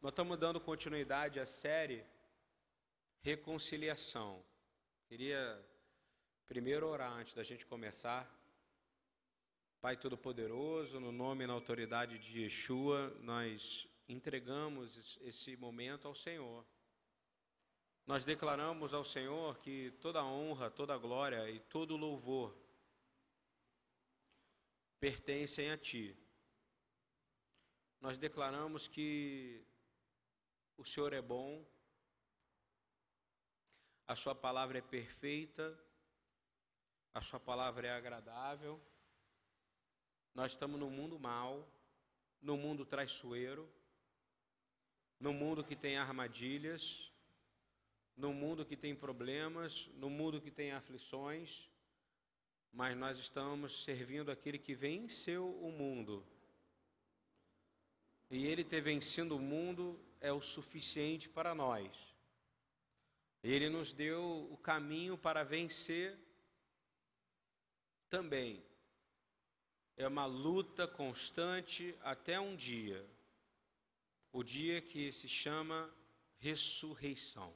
Nós estamos dando continuidade à série Reconciliação. Queria primeiro orar antes da gente começar. Pai Todo-Poderoso, no nome e na autoridade de Yeshua, nós entregamos esse momento ao Senhor. Nós declaramos ao Senhor que toda honra, toda glória e todo louvor pertencem a Ti. Nós declaramos que o Senhor é bom, a Sua palavra é perfeita, a Sua palavra é agradável. Nós estamos no mundo mal, no mundo traiçoeiro, no mundo que tem armadilhas, no mundo que tem problemas, no mundo que tem aflições, mas nós estamos servindo aquele que venceu o mundo. E ele ter vencido o mundo é o suficiente para nós. Ele nos deu o caminho para vencer também. É uma luta constante até um dia, o dia que se chama ressurreição.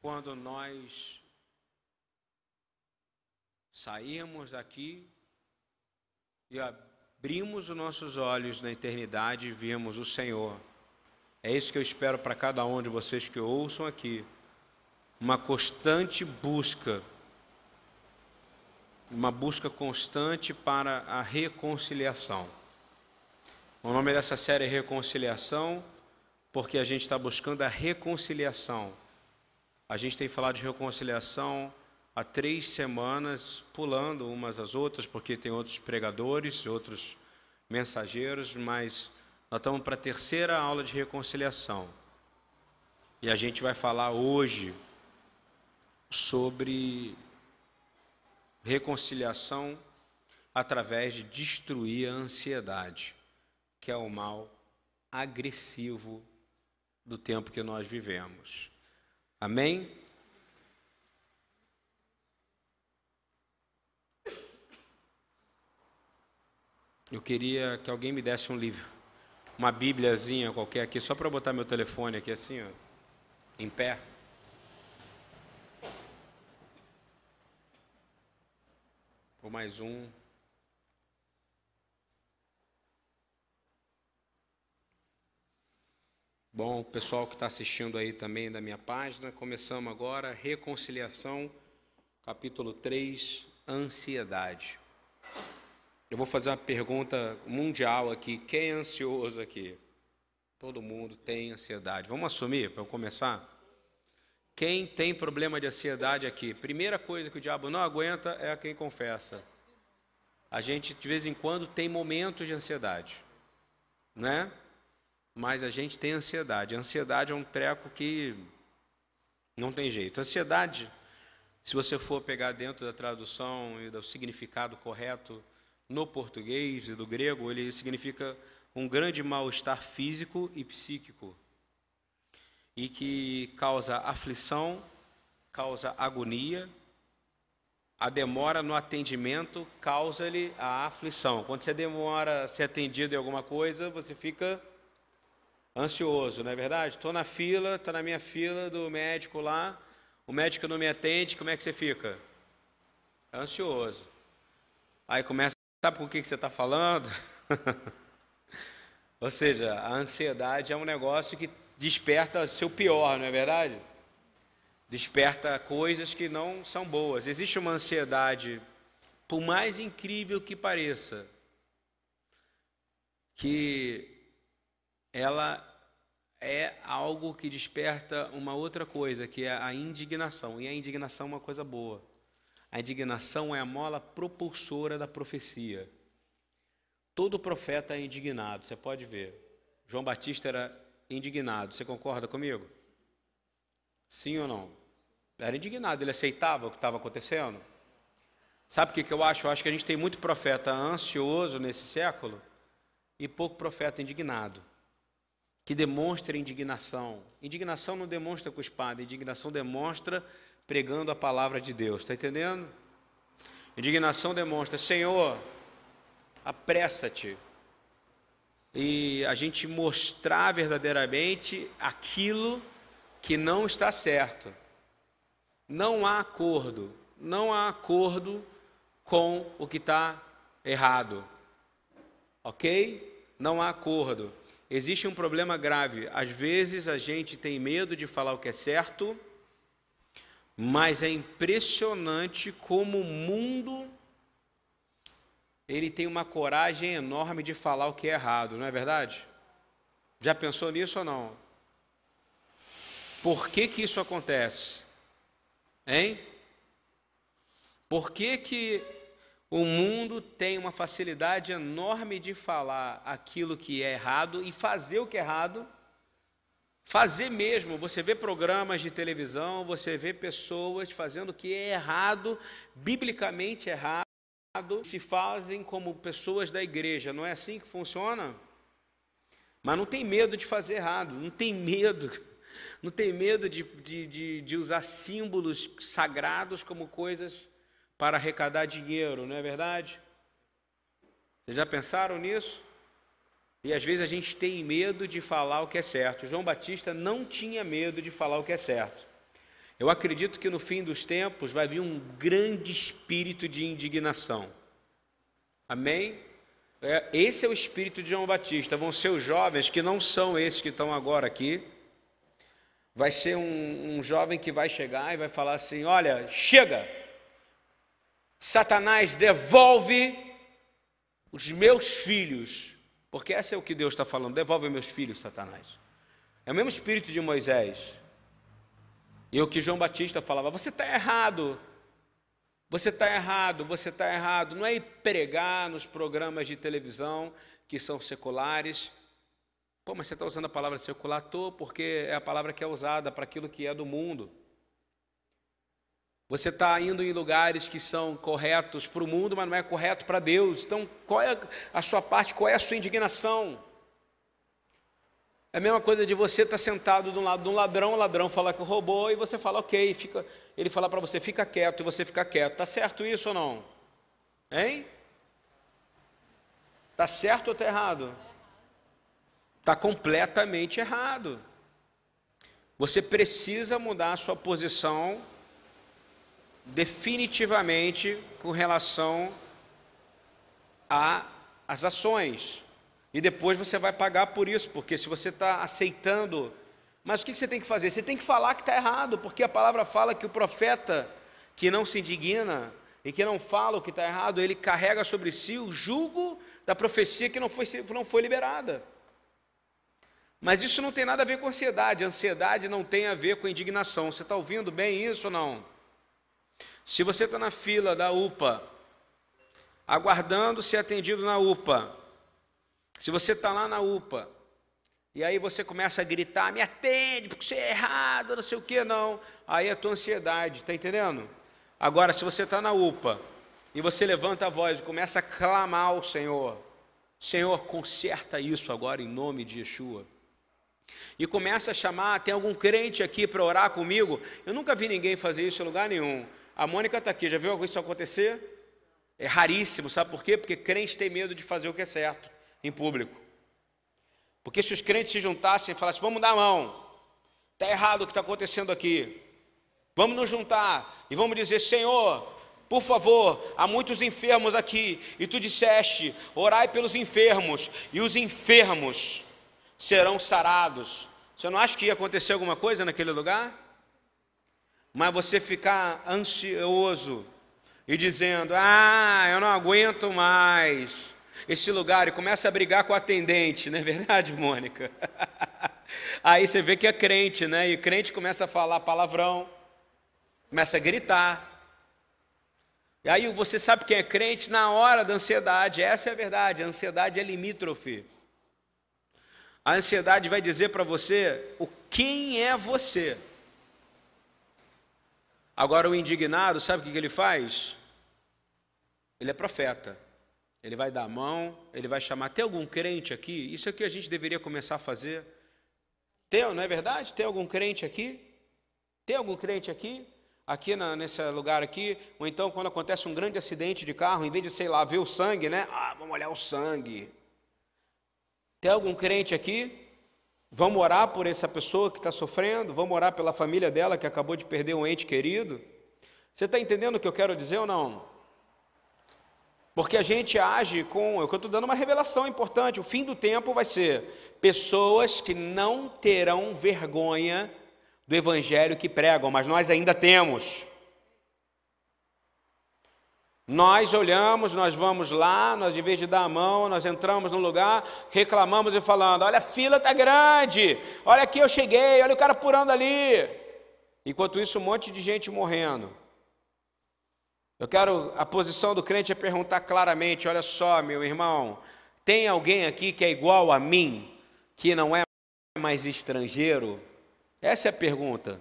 Quando nós saímos daqui e abrimos os nossos olhos na eternidade e vimos o Senhor é isso que eu espero para cada um de vocês que ouçam aqui. Uma constante busca, uma busca constante para a reconciliação. O nome dessa série é Reconciliação, porque a gente está buscando a reconciliação. A gente tem falado de reconciliação há três semanas, pulando umas às outras, porque tem outros pregadores, outros mensageiros, mas nós estamos para a terceira aula de reconciliação. E a gente vai falar hoje sobre reconciliação através de destruir a ansiedade, que é o mal agressivo do tempo que nós vivemos. Amém? Eu queria que alguém me desse um livro uma bíbliazinha qualquer aqui, só para botar meu telefone aqui assim, ó, em pé. Ou mais um. Bom, o pessoal que está assistindo aí também da minha página, começamos agora, reconciliação, capítulo 3, ansiedade. Eu vou fazer uma pergunta mundial aqui. Quem é ansioso aqui? Todo mundo tem ansiedade. Vamos assumir para começar? Quem tem problema de ansiedade aqui? Primeira coisa que o diabo não aguenta é quem confessa. A gente de vez em quando tem momentos de ansiedade, né? Mas a gente tem ansiedade. A ansiedade é um treco que não tem jeito. Ansiedade, se você for pegar dentro da tradução e do significado correto, no português e do grego, ele significa um grande mal-estar físico e psíquico, e que causa aflição, causa agonia, a demora no atendimento causa-lhe a aflição. Quando você demora a ser atendido em alguma coisa, você fica ansioso, não é verdade? Estou na fila, está na minha fila do médico lá, o médico não me atende, como é que você fica? Ansioso. Aí começa Sabe com o que você está falando? Ou seja, a ansiedade é um negócio que desperta seu pior, não é verdade? Desperta coisas que não são boas. Existe uma ansiedade, por mais incrível que pareça, que ela é algo que desperta uma outra coisa, que é a indignação. E a indignação é uma coisa boa. A indignação é a mola propulsora da profecia. Todo profeta é indignado, você pode ver. João Batista era indignado, você concorda comigo? Sim ou não? Era indignado, ele aceitava o que estava acontecendo. Sabe o que, eu acho? Eu acho que a gente tem muito profeta ansioso nesse século e pouco profeta indignado, que demonstra indignação. Indignação não demonstra com espada, indignação demonstra pregando a palavra de Deus. Está entendendo? Indignação demonstra, Senhor, apressa-te. e a gente mostrar verdadeiramente aquilo que não está certo. Não há acordo, não há acordo com o que está errado. Ok? Não há acordo. Existe um problema grave. Às vezes a gente tem medo de falar o que é certo, mas é impressionante como o mundo ele tem uma coragem enorme de falar o que é errado, não é verdade? Já pensou nisso ou não? Por que, que isso acontece? Hein? Por que, que o mundo tem uma facilidade enorme de falar aquilo que é errado e fazer o que é errado? Fazer mesmo, você vê programas de televisão, você vê pessoas fazendo o que é errado, biblicamente errado, se fazem como pessoas da igreja, não é assim que funciona? Mas não tem medo de fazer errado, não tem medo não tem medo de, de, de, de usar símbolos sagrados como coisas para arrecadar dinheiro, não é verdade? Vocês já pensaram nisso? E às vezes a gente tem medo de falar o que é certo. João Batista não tinha medo de falar o que é certo. Eu acredito que no fim dos tempos vai vir um grande espírito de indignação. Amém? É, esse é o espírito de João Batista. Vão ser os jovens que não são esses que estão agora aqui, vai ser um, um jovem que vai chegar e vai falar assim: Olha, chega, Satanás, devolve os meus filhos, porque essa é o que Deus está falando: devolve meus filhos, Satanás. É o mesmo espírito de Moisés. E o que João Batista falava: Você está errado. Você está errado, você está errado. Não é ir pregar nos programas de televisão que são seculares, Pô, mas você está usando a palavra secular? Estou, porque é a palavra que é usada para aquilo que é do mundo. Você está indo em lugares que são corretos para o mundo, mas não é correto para Deus. Então, qual é a sua parte, qual é a sua indignação? É a mesma coisa de você estar tá sentado do lado de um ladrão, o ladrão falar que roubou e você fala, ok, fica, ele fala para você, fica quieto, e você fica quieto. Está certo isso ou não? Hein? Está certo ou está errado? está completamente errado. Você precisa mudar a sua posição definitivamente com relação às ações. E depois você vai pagar por isso, porque se você está aceitando. Mas o que você tem que fazer? Você tem que falar que está errado, porque a palavra fala que o profeta que não se indigna e que não fala o que está errado, ele carrega sobre si o jugo da profecia que não foi, não foi liberada. Mas isso não tem nada a ver com ansiedade. Ansiedade não tem a ver com indignação. Você está ouvindo bem isso ou não? Se você está na fila da UPA, aguardando ser atendido na UPA, se você está lá na UPA, e aí você começa a gritar, me atende, porque você é errado, não sei o que, não. Aí é a tua ansiedade, está entendendo? Agora, se você está na UPA, e você levanta a voz e começa a clamar ao Senhor, Senhor, conserta isso agora em nome de Yeshua e começa a chamar, tem algum crente aqui para orar comigo? Eu nunca vi ninguém fazer isso em lugar nenhum. A Mônica está aqui, já viu isso acontecer? É raríssimo, sabe por quê? Porque crente tem medo de fazer o que é certo em público. Porque se os crentes se juntassem e falassem, vamos dar a mão, está errado o que está acontecendo aqui, vamos nos juntar e vamos dizer, Senhor, por favor, há muitos enfermos aqui, e tu disseste, orai pelos enfermos, e os enfermos serão sarados. Você não acha que ia acontecer alguma coisa naquele lugar? Mas você ficar ansioso e dizendo: Ah, eu não aguento mais esse lugar, e começa a brigar com a atendente, não é verdade, Mônica? Aí você vê que é crente, né? E crente começa a falar palavrão, começa a gritar. E aí você sabe quem é crente na hora da ansiedade, essa é a verdade, a ansiedade é limítrofe. A ansiedade vai dizer para você o quem é você. Agora, o indignado, sabe o que ele faz? Ele é profeta. Ele vai dar a mão, ele vai chamar. Tem algum crente aqui? Isso é que a gente deveria começar a fazer. Tem, não é verdade? Tem algum crente aqui? Tem algum crente aqui? Aqui na, nesse lugar aqui? Ou então, quando acontece um grande acidente de carro, em vez de, sei lá, ver o sangue, né? Ah, vamos olhar o sangue. Tem algum crente aqui? Vamos orar por essa pessoa que está sofrendo? Vamos orar pela família dela que acabou de perder um ente querido? Você está entendendo o que eu quero dizer ou não? Porque a gente age com. Eu estou dando uma revelação importante. O fim do tempo vai ser pessoas que não terão vergonha do evangelho que pregam, mas nós ainda temos. Nós olhamos, nós vamos lá, nós em vez de dar a mão, nós entramos no lugar, reclamamos e falando: olha, a fila está grande, olha aqui eu cheguei, olha o cara purando ali. Enquanto isso, um monte de gente morrendo. Eu quero, a posição do crente é perguntar claramente: olha só, meu irmão, tem alguém aqui que é igual a mim, que não é mais estrangeiro? Essa é a pergunta.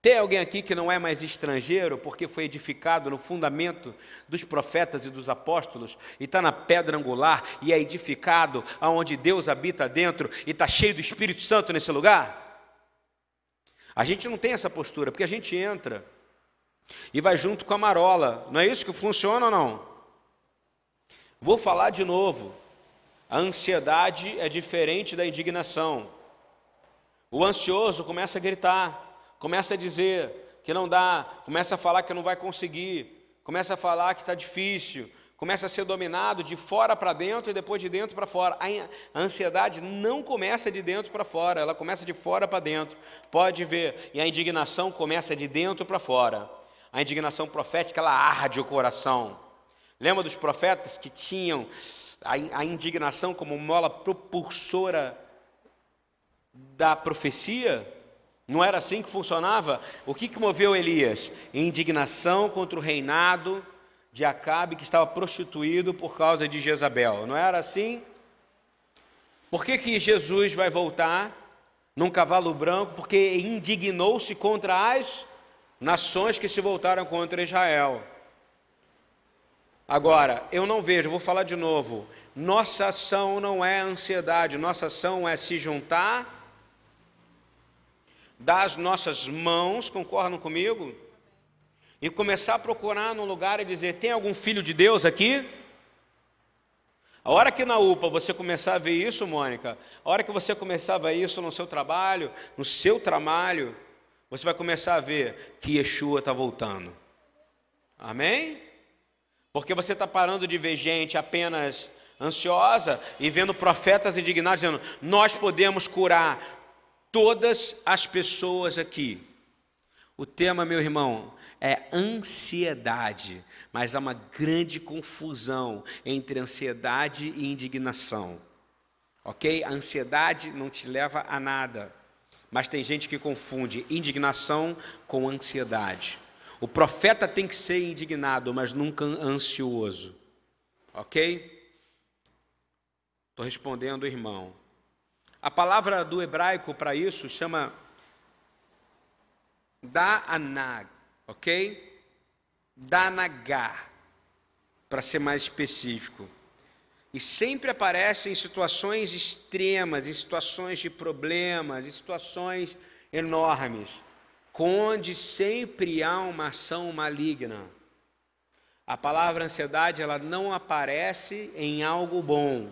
Tem alguém aqui que não é mais estrangeiro porque foi edificado no fundamento dos profetas e dos apóstolos e está na pedra angular e é edificado aonde Deus habita dentro e está cheio do Espírito Santo nesse lugar? A gente não tem essa postura porque a gente entra e vai junto com a marola. Não é isso que funciona ou não? Vou falar de novo. A ansiedade é diferente da indignação. O ansioso começa a gritar começa a dizer que não dá, começa a falar que não vai conseguir, começa a falar que está difícil, começa a ser dominado de fora para dentro e depois de dentro para fora. A ansiedade não começa de dentro para fora, ela começa de fora para dentro. Pode ver, e a indignação começa de dentro para fora. A indignação profética, ela arde o coração. Lembra dos profetas que tinham a indignação como mola propulsora da profecia? Não era assim que funcionava? O que, que moveu Elias? Indignação contra o reinado de Acabe, que estava prostituído por causa de Jezabel. Não era assim? Por que, que Jesus vai voltar num cavalo branco? Porque indignou-se contra as nações que se voltaram contra Israel. Agora, eu não vejo, vou falar de novo. Nossa ação não é ansiedade, nossa ação é se juntar das nossas mãos, concordam comigo? E começar a procurar num lugar e dizer: tem algum filho de Deus aqui? A hora que na UPA você começar a ver isso, Mônica, a hora que você começar a ver isso no seu trabalho, no seu trabalho, você vai começar a ver que Yeshua está voltando. Amém? Porque você está parando de ver gente apenas ansiosa e vendo profetas indignados dizendo: Nós podemos curar todas as pessoas aqui. O tema, meu irmão, é ansiedade, mas há uma grande confusão entre ansiedade e indignação. Ok? A ansiedade não te leva a nada, mas tem gente que confunde indignação com ansiedade. O profeta tem que ser indignado, mas nunca ansioso. Ok? Estou respondendo, irmão. A palavra do hebraico para isso chama Da'anag, ok? Danagá, para ser mais específico. E sempre aparece em situações extremas, em situações de problemas, em situações enormes, onde sempre há uma ação maligna. A palavra ansiedade, ela não aparece em algo bom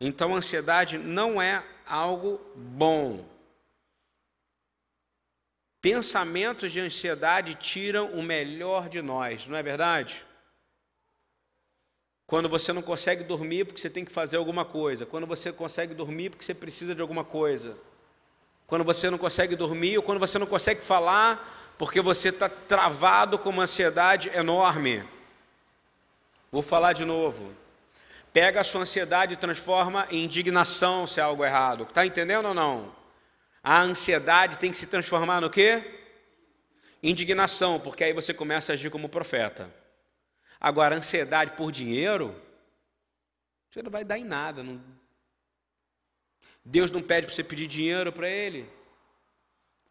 então, a ansiedade não é algo bom. Pensamentos de ansiedade tiram o melhor de nós, não é verdade? Quando você não consegue dormir porque você tem que fazer alguma coisa, quando você consegue dormir porque você precisa de alguma coisa, quando você não consegue dormir ou quando você não consegue falar porque você está travado com uma ansiedade enorme. Vou falar de novo pega a sua ansiedade e transforma em indignação se é algo errado. Está entendendo ou não? A ansiedade tem que se transformar no quê? Indignação, porque aí você começa a agir como profeta. Agora, ansiedade por dinheiro, você não vai dar em nada. Não... Deus não pede para você pedir dinheiro para Ele.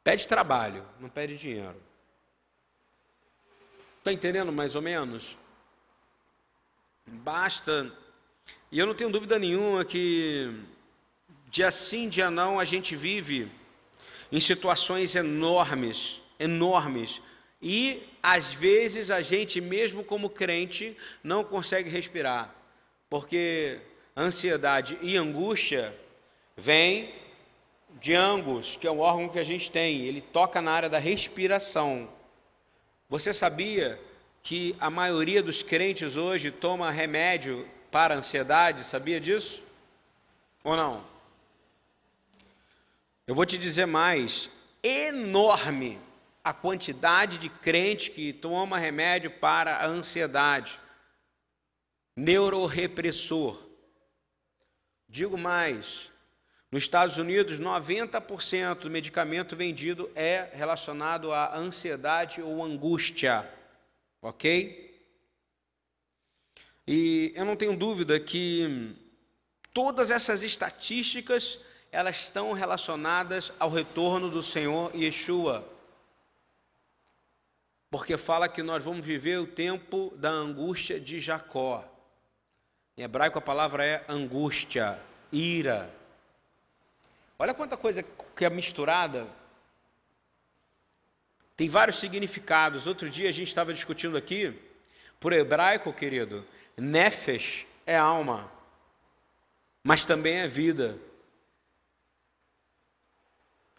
Pede trabalho, não pede dinheiro. Está entendendo mais ou menos? Basta e eu não tenho dúvida nenhuma que, dia sim, dia não, a gente vive em situações enormes, enormes. E, às vezes, a gente, mesmo como crente, não consegue respirar. Porque ansiedade e angústia vem de Angus, que é um órgão que a gente tem, ele toca na área da respiração. Você sabia que a maioria dos crentes hoje toma remédio para ansiedade? Sabia disso? Ou não? Eu vou te dizer mais: enorme a quantidade de crente que toma remédio para a ansiedade, neurorepressor. Digo mais, nos Estados Unidos, 90% do medicamento vendido é relacionado à ansiedade ou angústia, ok? E eu não tenho dúvida que todas essas estatísticas elas estão relacionadas ao retorno do Senhor Yeshua. Porque fala que nós vamos viver o tempo da angústia de Jacó. Em hebraico a palavra é angústia, ira. Olha quanta coisa que é misturada. Tem vários significados. Outro dia a gente estava discutindo aqui, por hebraico, querido, nefesh é alma, mas também é vida.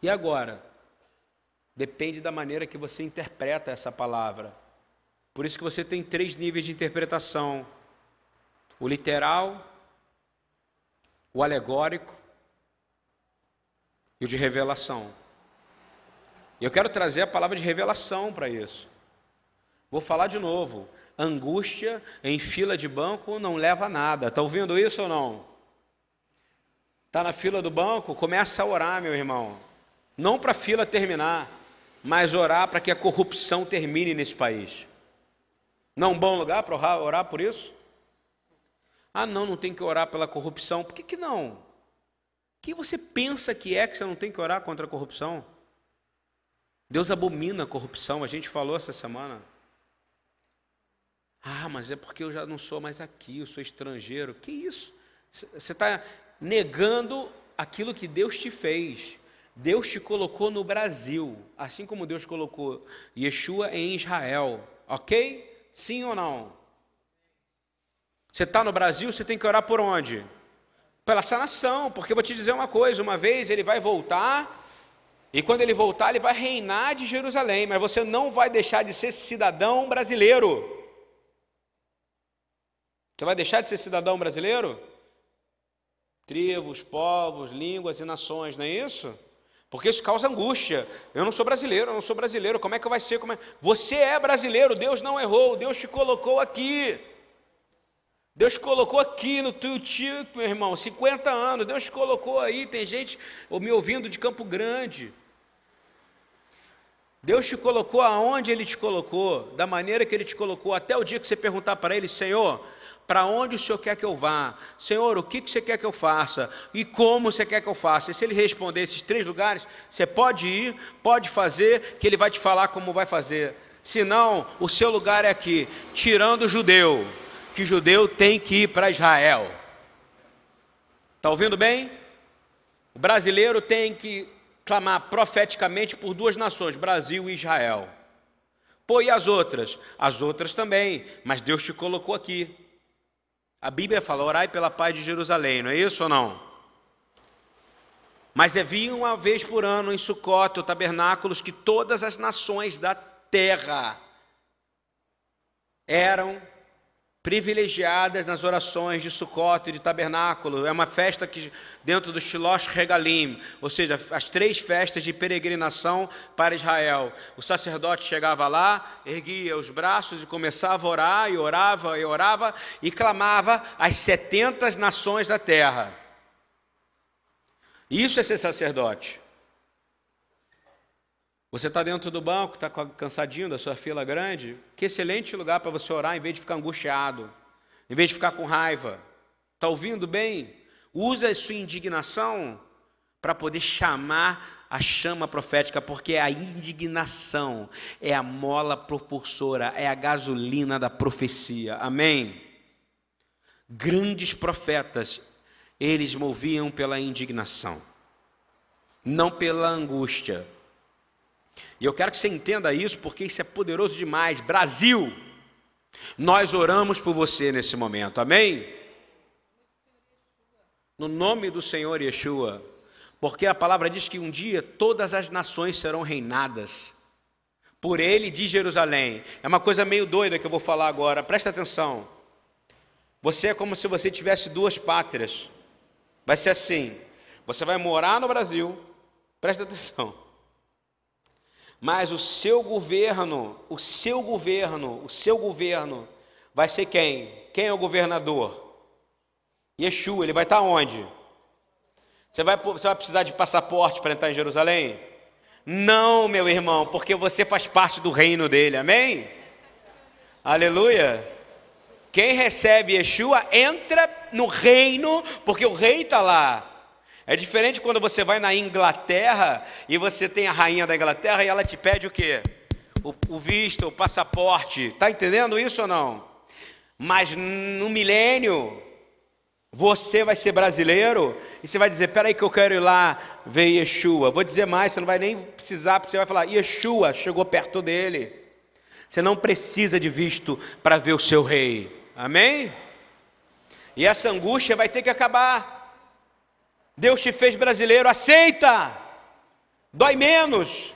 E agora? Depende da maneira que você interpreta essa palavra. Por isso que você tem três níveis de interpretação: o literal, o alegórico e o de revelação. E eu quero trazer a palavra de revelação para isso. Vou falar de novo. Angústia em fila de banco não leva a nada. Está ouvindo isso ou não? Está na fila do banco? Começa a orar, meu irmão. Não para a fila terminar, mas orar para que a corrupção termine nesse país. Não é um bom lugar para orar, orar por isso? Ah, não, não tem que orar pela corrupção. Por que, que não? O que você pensa que é que você não tem que orar contra a corrupção? Deus abomina a corrupção, a gente falou essa semana. Ah, mas é porque eu já não sou mais aqui, eu sou estrangeiro. Que isso? Você está negando aquilo que Deus te fez. Deus te colocou no Brasil, assim como Deus colocou Yeshua em Israel, ok? Sim ou não? Você está no Brasil, você tem que orar por onde? Pela essa nação, porque eu vou te dizer uma coisa: uma vez ele vai voltar, e quando ele voltar, ele vai reinar de Jerusalém, mas você não vai deixar de ser cidadão brasileiro. Você vai deixar de ser cidadão brasileiro? Tribos, povos, línguas e nações, não é isso? Porque isso causa angústia. Eu não sou brasileiro, eu não sou brasileiro. Como é que vai ser? Como é? Você é brasileiro, Deus não errou, Deus te colocou aqui. Deus te colocou aqui no teu tio, meu irmão, 50 anos. Deus te colocou aí. Tem gente me ouvindo de Campo Grande. Deus te colocou aonde Ele te colocou, da maneira que Ele te colocou, até o dia que você perguntar para Ele, Senhor, para onde o Senhor quer que eu vá? Senhor, o que você quer que eu faça? E como você quer que eu faça? E se ele responder esses três lugares, você pode ir, pode fazer, que ele vai te falar como vai fazer. Senão, o seu lugar é aqui, tirando o judeu, que judeu tem que ir para Israel. Está ouvindo bem? O brasileiro tem que clamar profeticamente por duas nações, Brasil e Israel. Pô, e as outras? As outras também, mas Deus te colocou aqui. A Bíblia fala: orai pela paz de Jerusalém, não é isso ou não? Mas havia uma vez por ano em Sucote, tabernáculos, que todas as nações da terra eram privilegiadas nas orações de Sukkot e de tabernáculo. É uma festa que dentro do Shilosh Regalim, ou seja, as três festas de peregrinação para Israel. O sacerdote chegava lá, erguia os braços e começava a orar, e orava, e orava, e clamava as setenta nações da terra. Isso é ser sacerdote. Você está dentro do banco, está cansadinho da sua fila grande? Que excelente lugar para você orar em vez de ficar angustiado, em vez de ficar com raiva. Está ouvindo bem? Usa a sua indignação para poder chamar a chama profética, porque a indignação é a mola propulsora, é a gasolina da profecia. Amém? Grandes profetas, eles moviam pela indignação, não pela angústia. E eu quero que você entenda isso, porque isso é poderoso demais. Brasil, nós oramos por você nesse momento, amém? no nome do Senhor Yeshua, porque a palavra diz que um dia todas as nações serão reinadas por ele de Jerusalém. É uma coisa meio doida que eu vou falar agora, presta atenção. Você é como se você tivesse duas pátrias. Vai ser assim: você vai morar no Brasil, presta atenção. Mas o seu governo, o seu governo, o seu governo vai ser quem? Quem é o governador? Yeshua, ele vai estar onde? Você vai, você vai precisar de passaporte para entrar em Jerusalém? Não, meu irmão, porque você faz parte do reino dele, amém? Aleluia. Quem recebe Yeshua entra no reino, porque o rei está lá. É diferente quando você vai na Inglaterra e você tem a rainha da Inglaterra e ela te pede o quê? O, o visto, o passaporte. Está entendendo isso ou não? Mas no milênio, você vai ser brasileiro e você vai dizer: peraí, que eu quero ir lá ver Yeshua. Vou dizer mais, você não vai nem precisar, porque você vai falar: Yeshua chegou perto dele. Você não precisa de visto para ver o seu rei. Amém? E essa angústia vai ter que acabar. Deus te fez brasileiro, aceita. Dói menos.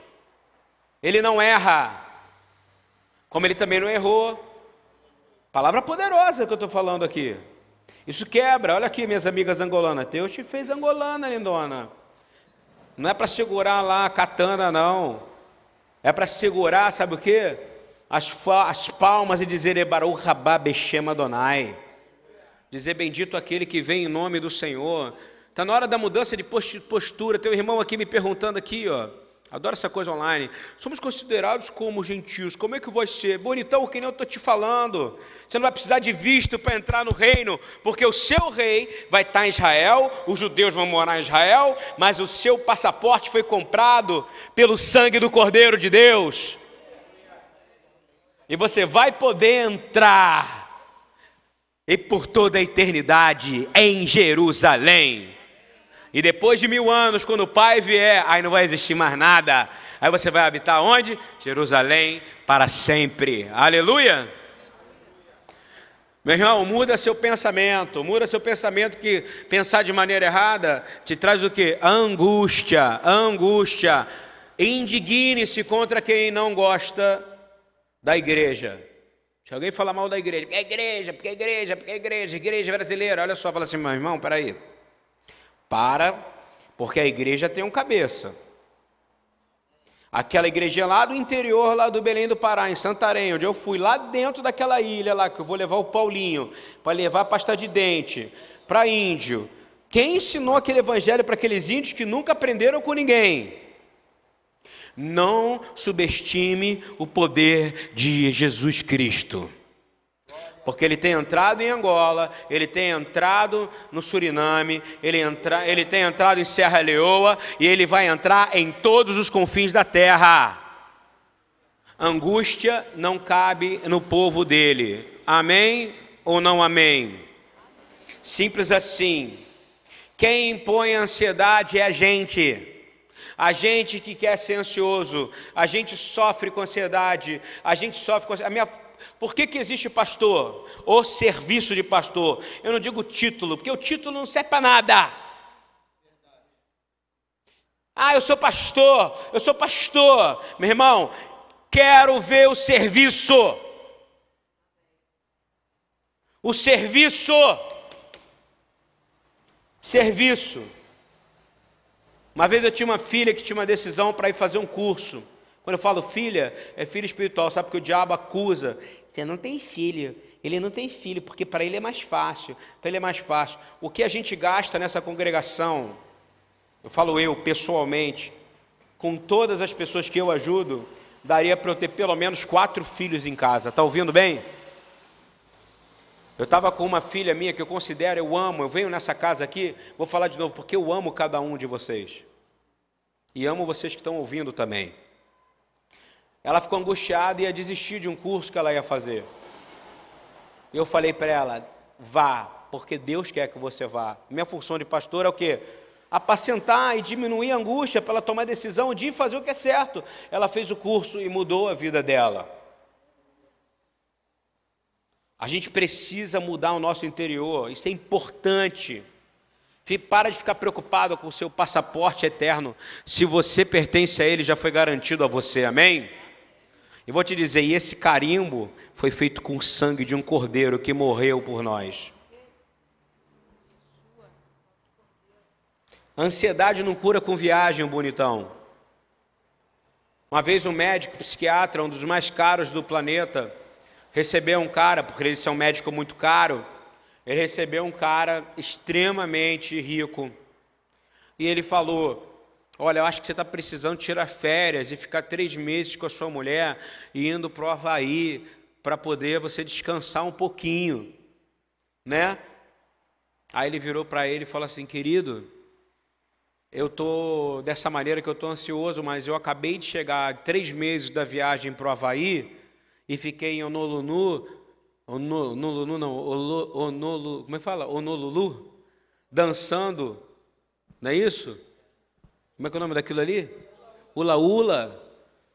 Ele não erra. Como ele também não errou. Palavra poderosa que eu estou falando aqui. Isso quebra. Olha aqui, minhas amigas angolanas. Deus te fez angolana, lindona. Não é para segurar lá a katana, não. É para segurar, sabe o quê? As, as palmas e dizer Ebaru Rabá Bechem Adonai. Dizer bendito aquele que vem em nome do Senhor. Está na hora da mudança de postura. Tem um irmão aqui me perguntando aqui, ó. Adoro essa coisa online. Somos considerados como gentios. Como é que vai ser? Bonitão, que nem eu estou te falando. Você não vai precisar de visto para entrar no reino, porque o seu rei vai estar em Israel, os judeus vão morar em Israel, mas o seu passaporte foi comprado pelo sangue do Cordeiro de Deus. E você vai poder entrar, e por toda a eternidade, em Jerusalém. E depois de mil anos, quando o Pai vier, aí não vai existir mais nada. Aí você vai habitar onde? Jerusalém para sempre. Aleluia! Meu irmão, muda seu pensamento, muda seu pensamento que pensar de maneira errada te traz o que? Angústia, angústia. Indigne-se contra quem não gosta da igreja. Se alguém falar mal da igreja, porque é igreja, porque é igreja, porque é igreja, igreja brasileira, olha só, fala assim, meu irmão, peraí. Para, porque a igreja tem um cabeça. Aquela igreja lá do interior, lá do Belém do Pará, em Santarém, onde eu fui, lá dentro daquela ilha lá, que eu vou levar o Paulinho, para levar pasta de dente, para índio. Quem ensinou aquele evangelho para aqueles índios que nunca aprenderam com ninguém? Não subestime o poder de Jesus Cristo porque ele tem entrado em Angola, ele tem entrado no Suriname, ele, entra, ele tem entrado em Serra Leoa e ele vai entrar em todos os confins da terra. Angústia não cabe no povo dele. Amém ou não amém? Simples assim. Quem impõe ansiedade é a gente. A gente que quer ser ansioso, a gente sofre com ansiedade, a gente sofre com a minha por que, que existe pastor? O serviço de pastor. Eu não digo título, porque o título não serve para nada. Ah, eu sou pastor, eu sou pastor. Meu irmão, quero ver o serviço. O serviço. Serviço. Uma vez eu tinha uma filha que tinha uma decisão para ir fazer um curso. Quando eu falo filha, é filho espiritual, sabe? Porque o diabo acusa. Você não tem filho. Ele não tem filho, porque para ele é mais fácil. Para ele é mais fácil. O que a gente gasta nessa congregação, eu falo eu pessoalmente, com todas as pessoas que eu ajudo, daria para eu ter pelo menos quatro filhos em casa. Está ouvindo bem? Eu estava com uma filha minha que eu considero, eu amo, eu venho nessa casa aqui, vou falar de novo, porque eu amo cada um de vocês. E amo vocês que estão ouvindo também. Ela ficou angustiada e ia desistir de um curso que ela ia fazer. Eu falei para ela: vá, porque Deus quer que você vá. Minha função de pastor é o quê? Apacentar e diminuir a angústia para ela tomar a decisão de fazer o que é certo. Ela fez o curso e mudou a vida dela. A gente precisa mudar o nosso interior, isso é importante. Para de ficar preocupado com o seu passaporte eterno. Se você pertence a Ele, já foi garantido a você. Amém? E vou te dizer, esse carimbo foi feito com o sangue de um cordeiro que morreu por nós. Ansiedade não cura com viagem, bonitão. Uma vez um médico psiquiatra, um dos mais caros do planeta, recebeu um cara, porque ele é um médico muito caro, ele recebeu um cara extremamente rico. E ele falou: Olha, eu acho que você está precisando tirar férias e ficar três meses com a sua mulher e indo para o Havaí para poder você descansar um pouquinho, né? Aí ele virou para ele e falou assim: Querido, eu estou dessa maneira que eu estou ansioso, mas eu acabei de chegar três meses da viagem para o Havaí e fiquei em Honolulu, Honolulu não, Honolulu, como é que fala? Honolulu, dançando, não é isso? Como é que é o nome daquilo ali? Ula Ula,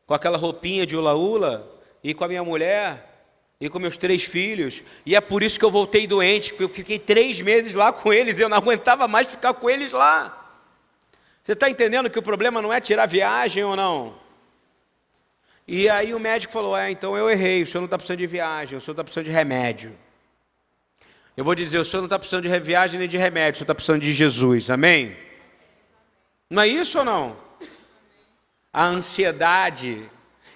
com aquela roupinha de Ula Ula, e com a minha mulher, e com meus três filhos, e é por isso que eu voltei doente, porque eu fiquei três meses lá com eles, eu não aguentava mais ficar com eles lá. Você está entendendo que o problema não é tirar viagem ou não? E aí o médico falou: É, então eu errei, o senhor não está precisando de viagem, o senhor está precisando de remédio. Eu vou dizer: o senhor não está precisando de viagem nem de remédio, o senhor está precisando de Jesus, amém? Não é isso ou não? A ansiedade,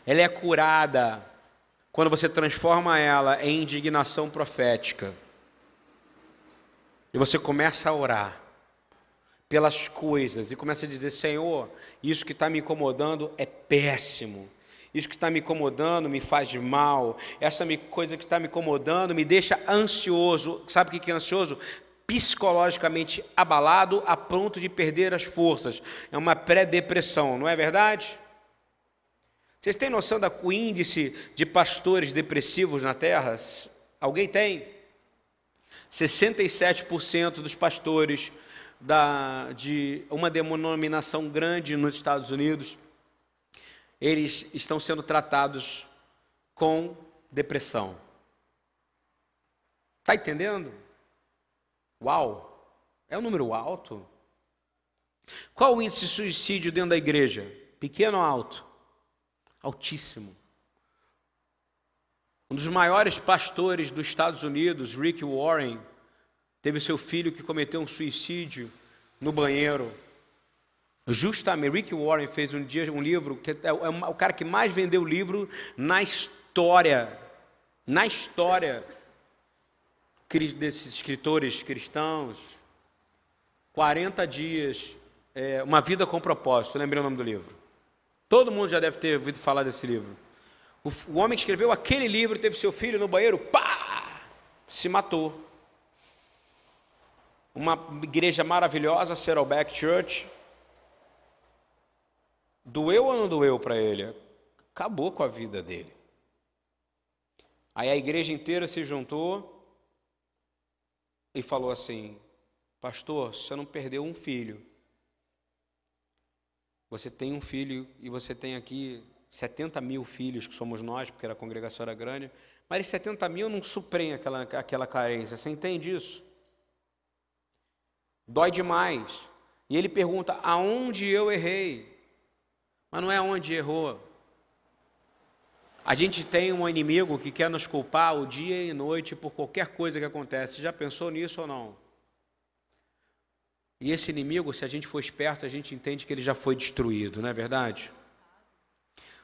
ela é curada quando você transforma ela em indignação profética. E você começa a orar pelas coisas e começa a dizer: Senhor, isso que está me incomodando é péssimo. Isso que está me incomodando me faz mal. Essa coisa que está me incomodando me deixa ansioso. Sabe o que é ansioso? Psicologicamente abalado, a ponto de perder as forças. É uma pré-depressão, não é verdade? Vocês têm noção da índice de pastores depressivos na Terra? Alguém tem? 67% dos pastores da, de uma denominação grande nos Estados Unidos, eles estão sendo tratados com depressão. Está entendendo? Uau! É um número alto. Qual o índice de suicídio dentro da igreja? Pequeno ou alto? Altíssimo. Um dos maiores pastores dos Estados Unidos, Rick Warren, Teve seu filho que cometeu um suicídio no banheiro. Justamente, Rick Warren fez um dia um livro, que é, é o cara que mais vendeu livro na história. Na história desses escritores cristãos. 40 dias, é, Uma Vida com Propósito, lembrei o nome do livro. Todo mundo já deve ter ouvido falar desse livro. O, o homem que escreveu aquele livro teve seu filho no banheiro, pá! Se matou uma igreja maravilhosa, Saddleback Church. Doeu ou não doeu para ele? Acabou com a vida dele. Aí a igreja inteira se juntou e falou assim: Pastor, você não perdeu um filho. Você tem um filho e você tem aqui 70 mil filhos, que somos nós, porque a congregação era grande, mas 70 mil não suprem aquela, aquela carência. Você entende isso? Dói demais. E ele pergunta: aonde eu errei? Mas não é onde errou. A gente tem um inimigo que quer nos culpar o dia e noite por qualquer coisa que acontece. Já pensou nisso ou não? E esse inimigo, se a gente for esperto, a gente entende que ele já foi destruído, não é verdade?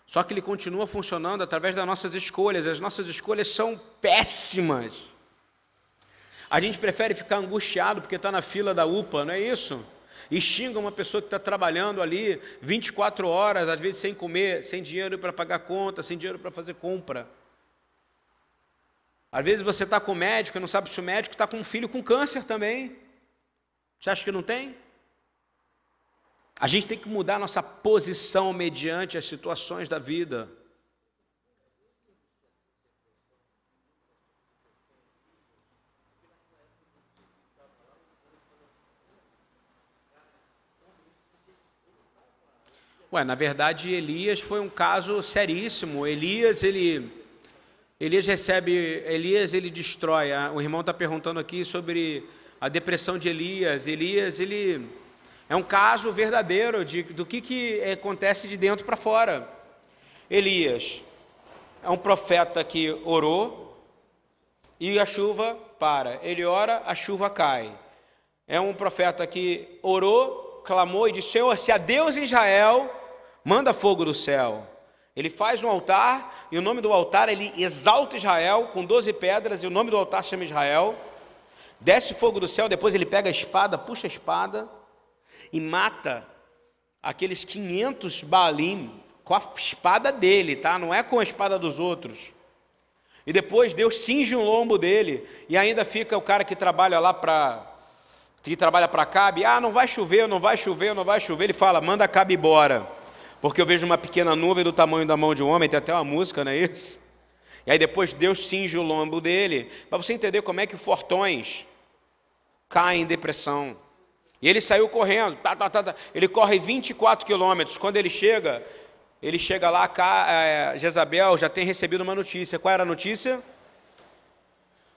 Só que ele continua funcionando através das nossas escolhas. As nossas escolhas são péssimas. A gente prefere ficar angustiado porque está na fila da UPA, não é isso? E xinga uma pessoa que está trabalhando ali 24 horas, às vezes sem comer, sem dinheiro para pagar conta, sem dinheiro para fazer compra. Às vezes você está com o médico e não sabe se o médico está com um filho com câncer também. Você acha que não tem? A gente tem que mudar nossa posição mediante as situações da vida. Ué, na verdade, Elias foi um caso seríssimo. Elias, ele, Elias recebe, Elias, ele destrói. O irmão está perguntando aqui sobre a depressão de Elias. Elias, ele é um caso verdadeiro de, do que, que acontece de dentro para fora. Elias é um profeta que orou e a chuva para. Ele ora, a chuva cai. É um profeta que orou, clamou e disse: Senhor, se a Deus Israel, manda fogo do céu. Ele faz um altar e o nome do altar ele exalta Israel com 12 pedras e o nome do altar chama Israel. Desce fogo do céu, depois ele pega a espada, puxa a espada e mata aqueles 500 Baalim com a espada dele, tá? Não é com a espada dos outros. E depois Deus cinge o lombo dele e ainda fica o cara que trabalha lá para que trabalha para Cabe, ah, não vai chover, não vai chover, não vai chover. Ele fala, manda Cabe embora porque eu vejo uma pequena nuvem do tamanho da mão de um homem, tem até uma música, não é isso? E aí depois Deus cinge o lombo dele, para você entender como é que fortões caem em depressão. E ele saiu correndo, tá, tá, tá, tá. ele corre 24 quilômetros. Quando ele chega, ele chega lá, é, Jezabel já tem recebido uma notícia. Qual era a notícia?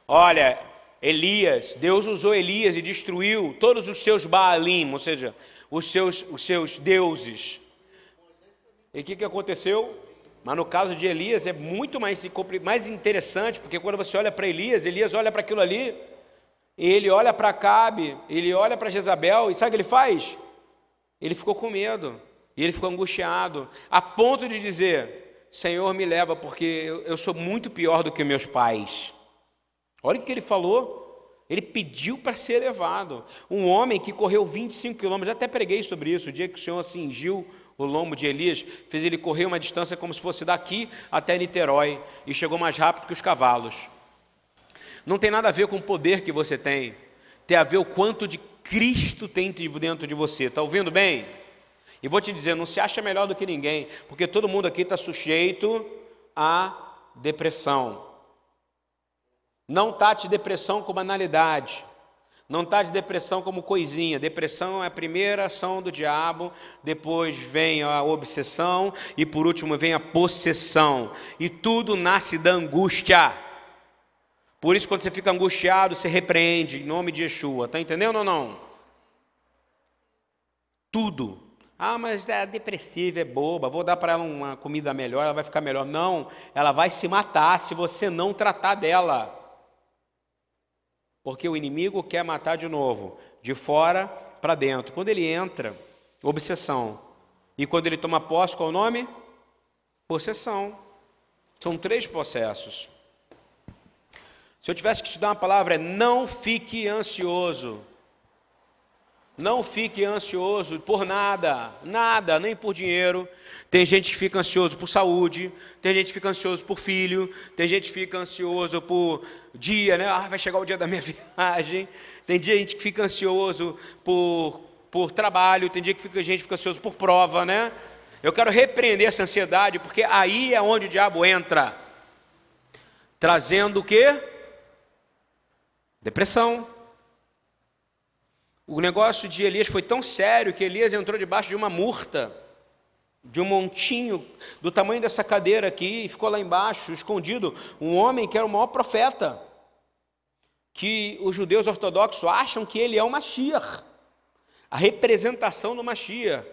Olha, Elias, Deus usou Elias e destruiu todos os seus Baalim, ou seja, os seus, os seus deuses. E o que, que aconteceu? Mas no caso de Elias é muito mais, mais interessante, porque quando você olha para Elias, Elias olha para aquilo ali, ele olha para Cabe, ele olha para Jezabel, e sabe o que ele faz? Ele ficou com medo, e ele ficou angustiado, a ponto de dizer: Senhor, me leva, porque eu, eu sou muito pior do que meus pais. Olha o que ele falou. Ele pediu para ser levado. Um homem que correu 25 quilômetros, até preguei sobre isso, o dia que o Senhor cingiu o lombo de Elias, fez ele correr uma distância como se fosse daqui até Niterói e chegou mais rápido que os cavalos. Não tem nada a ver com o poder que você tem, tem a ver o quanto de Cristo tem dentro de você. Está ouvindo bem? E vou te dizer, não se acha melhor do que ninguém, porque todo mundo aqui está sujeito à depressão. Não trate depressão como banalidade. Não está de depressão como coisinha. Depressão é a primeira ação do diabo, depois vem a obsessão e por último vem a possessão. E tudo nasce da angústia. Por isso, quando você fica angustiado, você repreende em nome de Yeshua. Está entendendo ou não? Tudo. Ah, mas é depressiva, é boba, vou dar para ela uma comida melhor, ela vai ficar melhor. Não, ela vai se matar se você não tratar dela. Porque o inimigo quer matar de novo, de fora para dentro. Quando ele entra, obsessão. E quando ele toma posse, qual o nome? Possessão. São três processos. Se eu tivesse que te dar uma palavra, é não fique ansioso. Não fique ansioso por nada, nada, nem por dinheiro. Tem gente que fica ansioso por saúde, tem gente que fica ansioso por filho, tem gente que fica ansioso por dia, né? Ah, vai chegar o dia da minha viagem. Tem gente que fica ansioso por, por trabalho, tem dia que fica, gente que fica ansioso por prova, né? Eu quero repreender essa ansiedade, porque aí é onde o diabo entra. Trazendo o quê? Depressão o negócio de Elias foi tão sério que Elias entrou debaixo de uma murta, de um montinho do tamanho dessa cadeira aqui, e ficou lá embaixo, escondido, um homem que era o maior profeta, que os judeus ortodoxos acham que ele é o Mashiach, a representação do Mashiach.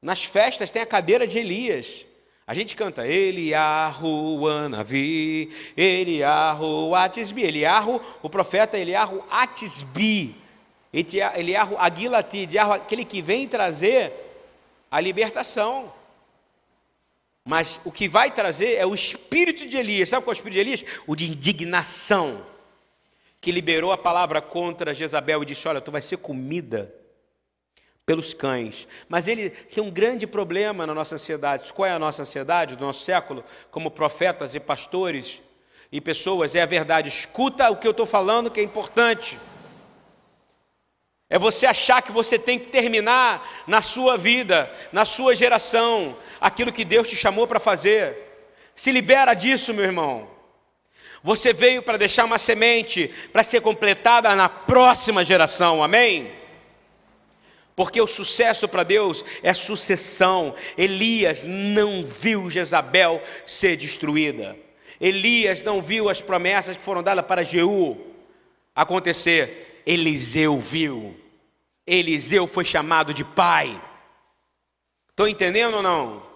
Nas festas tem a cadeira de Elias. A gente canta Eliarro Anavi, Eliarro Atisbi, Eliarro, o profeta Eliarro Atisbi, Aguilati, Eliarro, aquele que vem trazer a libertação. Mas o que vai trazer é o espírito de Elias. Sabe qual é o espírito de Elias? O de indignação. Que liberou a palavra contra Jezabel e disse: Olha, tu vai ser comida pelos cães. Mas ele tem um grande problema na nossa ansiedade. Qual é a nossa ansiedade do nosso século? Como profetas e pastores e pessoas, é a verdade. Escuta o que eu estou falando, que é importante. É você achar que você tem que terminar na sua vida, na sua geração, aquilo que Deus te chamou para fazer. Se libera disso, meu irmão. Você veio para deixar uma semente para ser completada na próxima geração, amém? Porque o sucesso para Deus é sucessão. Elias não viu Jezabel ser destruída. Elias não viu as promessas que foram dadas para Jeú acontecer. Eliseu viu. Eliseu foi chamado de pai. Estão entendendo ou não?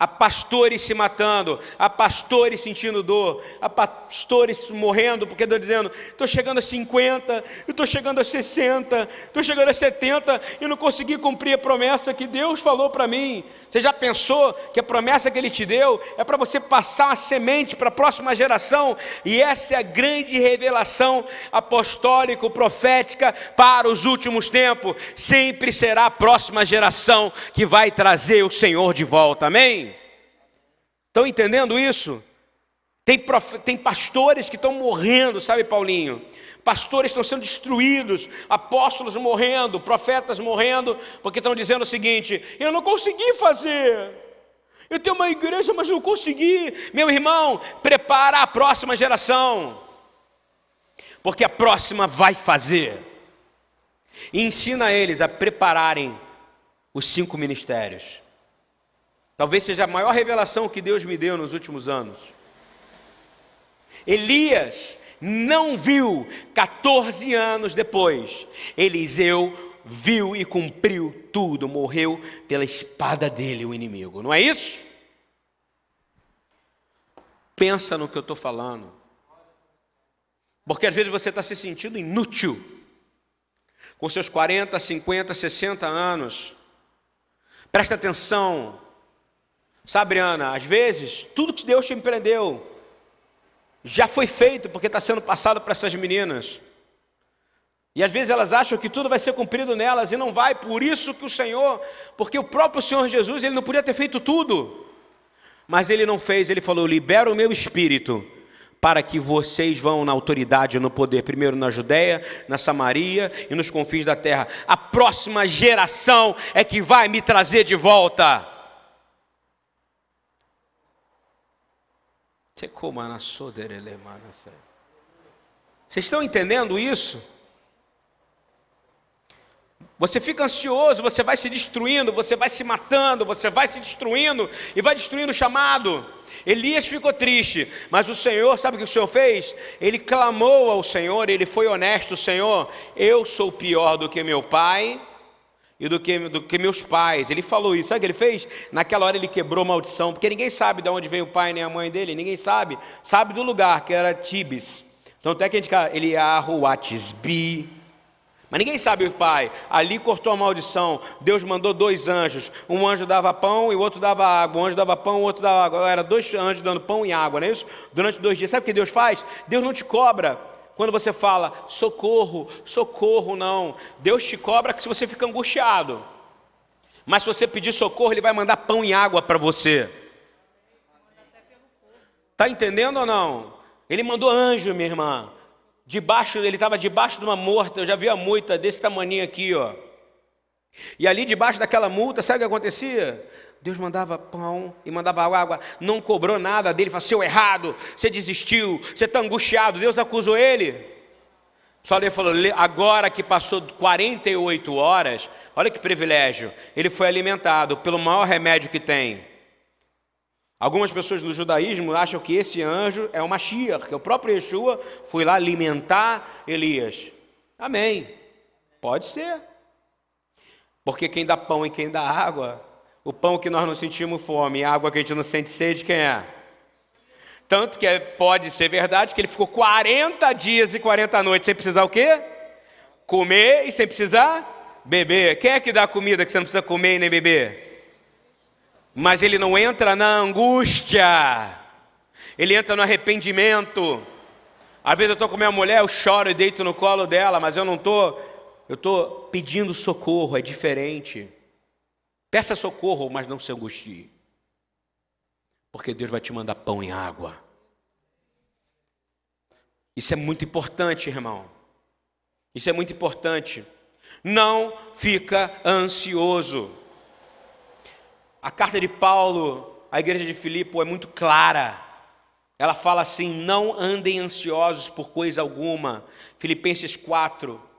Há pastores se matando, há pastores sentindo dor, há pastores morrendo, porque estão dizendo: estou chegando a 50, estou chegando a 60, estou chegando a 70 e não consegui cumprir a promessa que Deus falou para mim. Você já pensou que a promessa que Ele te deu é para você passar a semente para a próxima geração? E essa é a grande revelação apostólico-profética para os últimos tempos. Sempre será a próxima geração que vai trazer o Senhor de volta, amém? Estão entendendo isso? Tem, tem pastores que estão morrendo, sabe, Paulinho? Pastores estão sendo destruídos, apóstolos morrendo, profetas morrendo, porque estão dizendo o seguinte: eu não consegui fazer. Eu tenho uma igreja, mas não consegui. Meu irmão, prepara a próxima geração, porque a próxima vai fazer. E ensina eles a prepararem os cinco ministérios. Talvez seja a maior revelação que Deus me deu nos últimos anos. Elias não viu 14 anos depois. Eliseu viu e cumpriu tudo, morreu pela espada dele, o inimigo. Não é isso? Pensa no que eu estou falando. Porque às vezes você está se sentindo inútil. Com seus 40, 50, 60 anos. Presta atenção. Sabe, Ana, às vezes, tudo que Deus te empreendeu já foi feito porque está sendo passado para essas meninas. E às vezes elas acham que tudo vai ser cumprido nelas e não vai. Por isso que o Senhor, porque o próprio Senhor Jesus, ele não podia ter feito tudo. Mas ele não fez, ele falou: "Libera o meu espírito para que vocês vão na autoridade e no poder, primeiro na Judéia, na Samaria e nos confins da terra. A próxima geração é que vai me trazer de volta. Vocês estão entendendo isso? Você fica ansioso, você vai se destruindo, você vai se matando, você vai se destruindo e vai destruindo o chamado. Elias ficou triste, mas o Senhor, sabe o que o Senhor fez? Ele clamou ao Senhor, ele foi honesto: Senhor, eu sou pior do que meu pai, e do que, do que meus pais. Ele falou isso. Sabe o que ele fez? Naquela hora ele quebrou maldição, porque ninguém sabe de onde veio o pai nem a mãe dele, ninguém sabe. Sabe do lugar, que era Tibes. Então até que a gente ele Atisbi. Mas ninguém sabe o pai. Ali cortou a maldição. Deus mandou dois anjos. Um anjo dava pão e o outro dava água. Um anjo dava pão, o outro dava água. Era dois anjos dando pão e água, não é isso? Durante dois dias. Sabe o que Deus faz? Deus não te cobra. Quando você fala socorro, socorro, não. Deus te cobra que se você fica angustiado. Mas se você pedir socorro, Ele vai mandar pão e água para você. Está entendendo ou não? Ele mandou anjo, minha irmã. Debaixo, ele estava debaixo de uma morta, eu já vi a multa desse tamanho aqui, ó. E ali debaixo daquela multa, sabe o que acontecia? Deus mandava pão e mandava água, não cobrou nada dele, falou, seu errado, você desistiu, você está angustiado, Deus acusou ele. Só ele falou, agora que passou 48 horas, olha que privilégio, ele foi alimentado pelo maior remédio que tem. Algumas pessoas no judaísmo acham que esse anjo é o Mashiach, que é o próprio Yeshua foi lá alimentar Elias. Amém. Pode ser. Porque quem dá pão e quem dá água o pão que nós não sentimos fome, a água que a gente não sente sede, quem é? Tanto que é, pode ser verdade que ele ficou 40 dias e 40 noites sem precisar o quê? Comer e sem precisar beber. Quem é que dá comida que você não precisa comer e nem beber? Mas ele não entra na angústia, ele entra no arrependimento. Às vezes eu estou com minha mulher, eu choro e deito no colo dela, mas eu não estou, eu estou pedindo socorro, é diferente. Peça socorro, mas não se angustie. Porque Deus vai te mandar pão e água. Isso é muito importante, irmão. Isso é muito importante. Não fica ansioso. A carta de Paulo à igreja de Filipe é muito clara. Ela fala assim: não andem ansiosos por coisa alguma. Filipenses 4.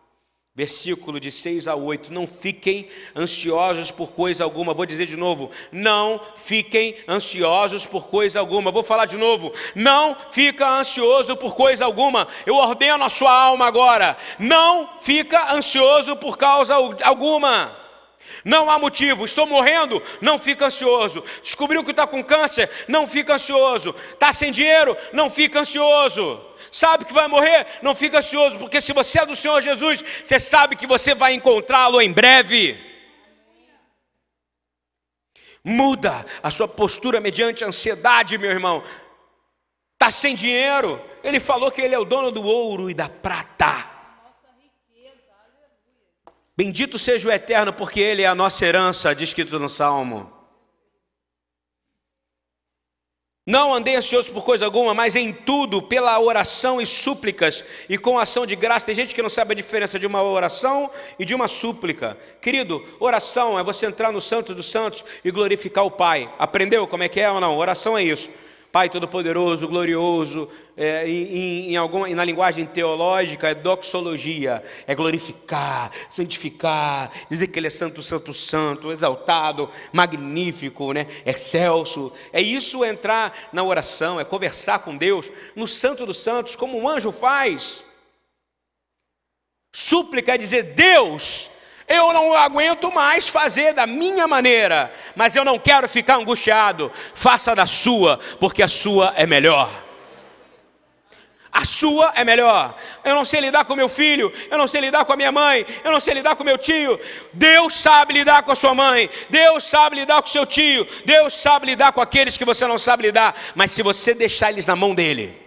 Versículo de 6 a 8. Não fiquem ansiosos por coisa alguma. Vou dizer de novo: não fiquem ansiosos por coisa alguma. Vou falar de novo: não fica ansioso por coisa alguma. Eu ordeno a sua alma agora: não fica ansioso por causa alguma. Não há motivo, estou morrendo, não fica ansioso. Descobriu que está com câncer, não fica ansioso. Está sem dinheiro, não fica ansioso. Sabe que vai morrer, não fica ansioso, porque se você é do Senhor Jesus, você sabe que você vai encontrá-lo em breve. Muda a sua postura mediante ansiedade, meu irmão. Está sem dinheiro, ele falou que ele é o dono do ouro e da prata. Bendito seja o Eterno, porque Ele é a nossa herança, diz escrito no Salmo. Não andei ansioso por coisa alguma, mas em tudo, pela oração e súplicas e com ação de graça. Tem gente que não sabe a diferença de uma oração e de uma súplica. Querido, oração é você entrar no Santo dos Santos e glorificar o Pai. Aprendeu como é que é ou não? Oração é isso. Pai Todo-Poderoso, Glorioso, é, em, em, alguma, na linguagem teológica é doxologia, é glorificar, santificar, dizer que Ele é santo, santo, santo, exaltado, magnífico, né? excelso. É isso entrar na oração, é conversar com Deus no Santo dos Santos, como um anjo faz. Súplica é dizer, Deus, eu não aguento mais fazer da minha maneira, mas eu não quero ficar angustiado. Faça da sua, porque a sua é melhor. A sua é melhor. Eu não sei lidar com meu filho, eu não sei lidar com a minha mãe, eu não sei lidar com meu tio. Deus sabe lidar com a sua mãe, Deus sabe lidar com seu tio, Deus sabe lidar com aqueles que você não sabe lidar. Mas se você deixar eles na mão dele,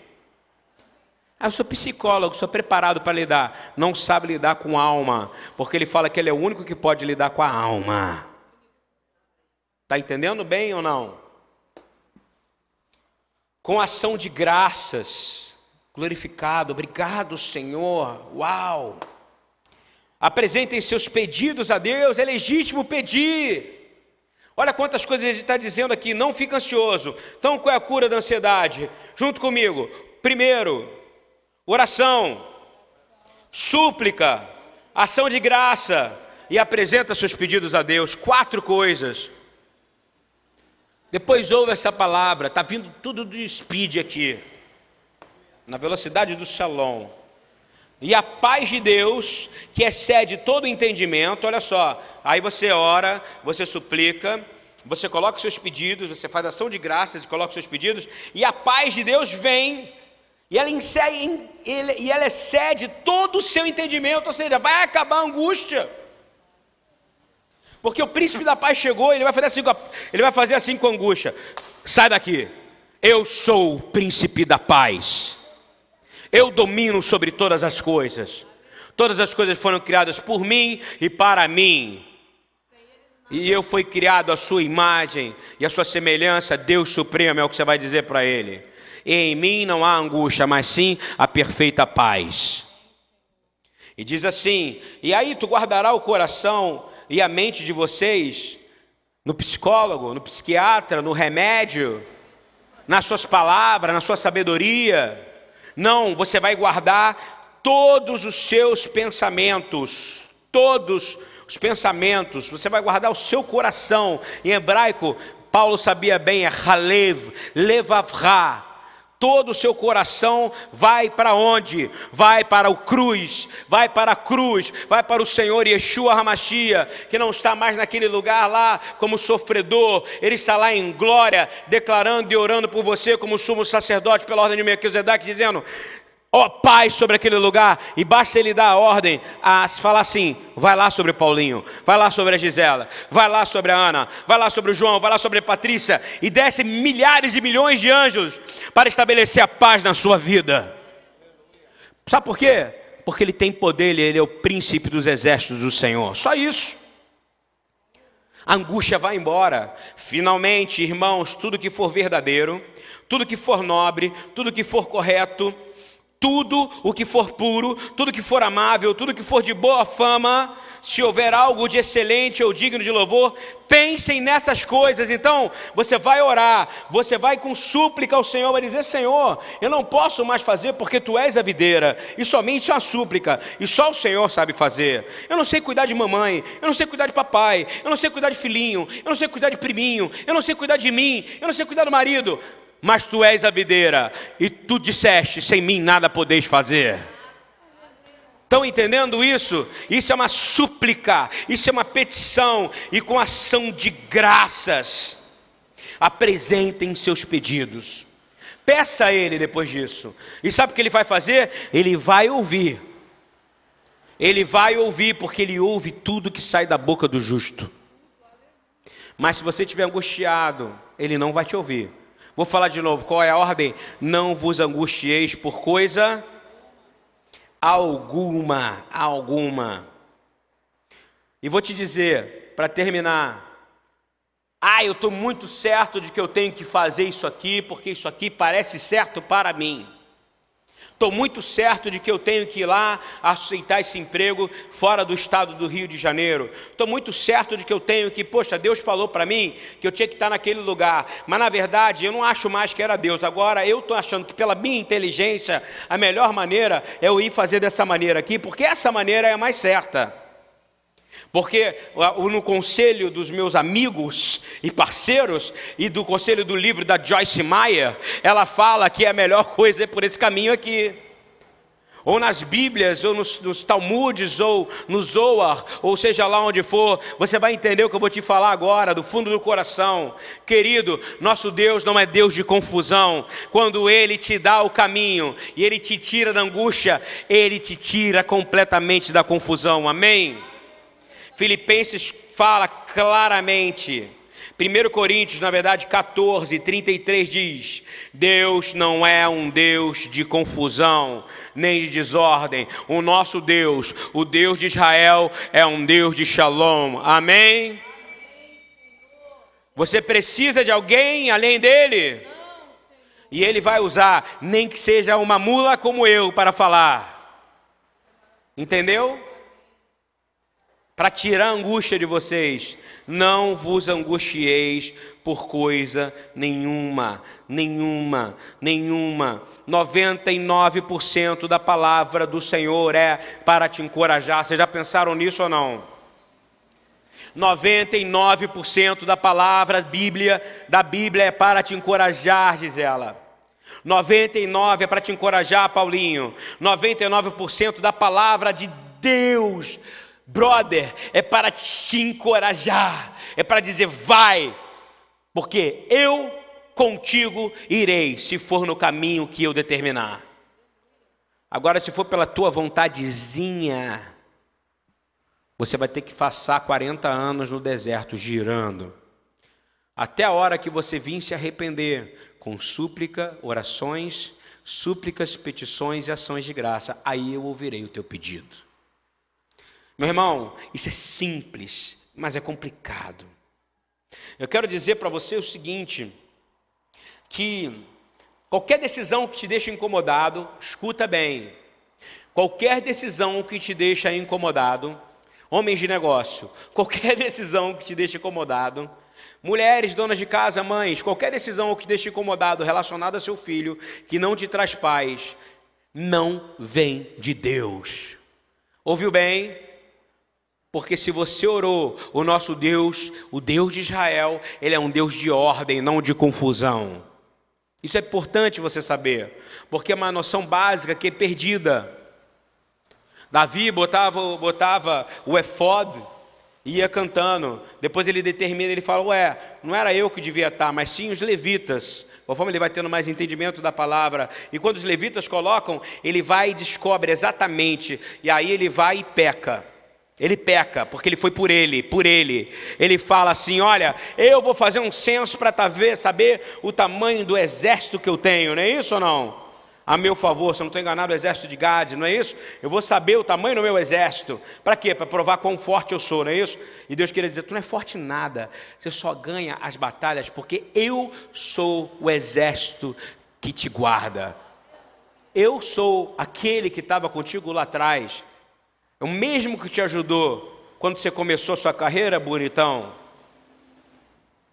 ah, eu sou psicólogo, sou preparado para lidar. Não sabe lidar com alma, porque ele fala que ele é o único que pode lidar com a alma. Está entendendo bem ou não? Com ação de graças, glorificado, obrigado, Senhor. Uau! Apresentem seus pedidos a Deus, é legítimo pedir. Olha quantas coisas ele está dizendo aqui, não fica ansioso. Então, qual é a cura da ansiedade? Junto comigo. Primeiro, oração, súplica, ação de graça e apresenta seus pedidos a Deus. Quatro coisas. Depois ouve essa palavra, está vindo tudo de speed aqui, na velocidade do shalom. E a paz de Deus, que excede todo entendimento, olha só, aí você ora, você suplica, você coloca seus pedidos, você faz ação de graças e coloca seus pedidos, e a paz de Deus vem e ela, insere, e ela excede todo o seu entendimento, ou seja, vai acabar a angústia. Porque o príncipe da paz chegou, ele vai fazer assim, ele vai fazer assim com angústia. Sai daqui. Eu sou o príncipe da paz. Eu domino sobre todas as coisas. Todas as coisas foram criadas por mim e para mim. E eu fui criado à sua imagem e à sua semelhança, Deus Supremo é o que você vai dizer para ele e em mim não há angústia, mas sim a perfeita paz. E diz assim: E aí tu guardará o coração e a mente de vocês no psicólogo, no psiquiatra, no remédio, nas suas palavras, na sua sabedoria. Não, você vai guardar todos os seus pensamentos, todos os pensamentos, você vai guardar o seu coração. Em hebraico, Paulo sabia bem, é Halev, Levavra todo o seu coração vai para onde? Vai para o cruz, vai para a cruz, vai para o Senhor Yeshua Hamashia, que não está mais naquele lugar lá como sofredor, ele está lá em glória, declarando e orando por você como sumo sacerdote pela ordem de Melquisedeque, dizendo: ó Pai sobre aquele lugar, e basta ele dar a ordem a falar assim: vai lá sobre Paulinho, vai lá sobre a Gisela, vai lá sobre a Ana, vai lá sobre o João, vai lá sobre a Patrícia, e desce milhares e milhões de anjos para estabelecer a paz na sua vida. Sabe por quê? Porque ele tem poder, ele é o príncipe dos exércitos do Senhor. Só isso. A angústia vai embora. Finalmente, irmãos, tudo que for verdadeiro, tudo que for nobre, tudo que for correto, tudo o que for puro, tudo que for amável, tudo que for de boa fama, se houver algo de excelente ou digno de louvor, pensem nessas coisas. Então, você vai orar, você vai com súplica ao Senhor, vai dizer: Senhor, eu não posso mais fazer porque tu és a videira, e somente a súplica, e só o Senhor sabe fazer. Eu não sei cuidar de mamãe, eu não sei cuidar de papai, eu não sei cuidar de filhinho, eu não sei cuidar de priminho, eu não sei cuidar de mim, eu não sei cuidar do marido mas tu és a videira, e tu disseste: sem mim nada podeis fazer. Estão entendendo isso? Isso é uma súplica, isso é uma petição, e com ação de graças, apresentem seus pedidos. Peça a Ele depois disso, e sabe o que Ele vai fazer? Ele vai ouvir, Ele vai ouvir, porque Ele ouve tudo que sai da boca do justo. Mas se você estiver angustiado, Ele não vai te ouvir Vou falar de novo, qual é a ordem? Não vos angustieis por coisa alguma, alguma. E vou te dizer, para terminar, ah, eu estou muito certo de que eu tenho que fazer isso aqui, porque isso aqui parece certo para mim. Estou muito certo de que eu tenho que ir lá aceitar esse emprego fora do estado do Rio de Janeiro. Estou muito certo de que eu tenho que, poxa, Deus falou para mim que eu tinha que estar naquele lugar. Mas na verdade eu não acho mais que era Deus. Agora eu estou achando que pela minha inteligência a melhor maneira é eu ir fazer dessa maneira aqui, porque essa maneira é a mais certa. Porque no conselho dos meus amigos e parceiros, e do conselho do livro da Joyce Meyer, ela fala que a melhor coisa é por esse caminho aqui. Ou nas Bíblias, ou nos, nos Talmudes, ou no Zohar, ou seja lá onde for, você vai entender o que eu vou te falar agora, do fundo do coração. Querido, nosso Deus não é Deus de confusão. Quando Ele te dá o caminho e Ele te tira da angústia, Ele te tira completamente da confusão. Amém? Filipenses fala claramente. 1 Coríntios, na verdade, 14, 33 diz: Deus não é um Deus de confusão, nem de desordem. O nosso Deus, o Deus de Israel, é um Deus de shalom. Amém? Você precisa de alguém além dele? E ele vai usar, nem que seja uma mula como eu, para falar. Entendeu? Para tirar a angústia de vocês. Não vos angustieis por coisa nenhuma, nenhuma, nenhuma. 99% da palavra do Senhor é para te encorajar. Vocês já pensaram nisso ou não? 99% da palavra Bíblia, da Bíblia é para te encorajar, diz ela. 99 é para te encorajar, Paulinho. 99% da palavra de Deus Brother, é para te encorajar, é para dizer vai, porque eu contigo irei, se for no caminho que eu determinar. Agora, se for pela tua vontadezinha, você vai ter que passar 40 anos no deserto girando, até a hora que você vir se arrepender, com súplica, orações, súplicas, petições e ações de graça, aí eu ouvirei o teu pedido. Meu irmão, isso é simples, mas é complicado. Eu quero dizer para você o seguinte: que qualquer decisão que te deixe incomodado, escuta bem. Qualquer decisão que te deixa incomodado, homens de negócio, qualquer decisão que te deixe incomodado, mulheres, donas de casa, mães, qualquer decisão que te deixe incomodado relacionada a seu filho, que não te traz paz, não vem de Deus. Ouviu bem? Porque se você orou, o nosso Deus, o Deus de Israel, ele é um Deus de ordem, não de confusão. Isso é importante você saber, porque é uma noção básica que é perdida. Davi botava, botava o efod e ia cantando. Depois ele determina, ele fala: Ué, não era eu que devia estar, mas sim os levitas. Conforme ele vai tendo mais entendimento da palavra. E quando os levitas colocam, ele vai e descobre exatamente. E aí ele vai e peca. Ele peca, porque ele foi por ele, por ele. Ele fala assim: Olha, eu vou fazer um censo para saber o tamanho do exército que eu tenho, não é isso ou não? A meu favor, se eu não estou enganado, o exército de Gade, não é isso? Eu vou saber o tamanho do meu exército. Para quê? Para provar quão forte eu sou, não é isso? E Deus queria dizer: Tu não é forte nada, você só ganha as batalhas porque eu sou o exército que te guarda. Eu sou aquele que estava contigo lá atrás. É o mesmo que te ajudou quando você começou sua carreira, bonitão,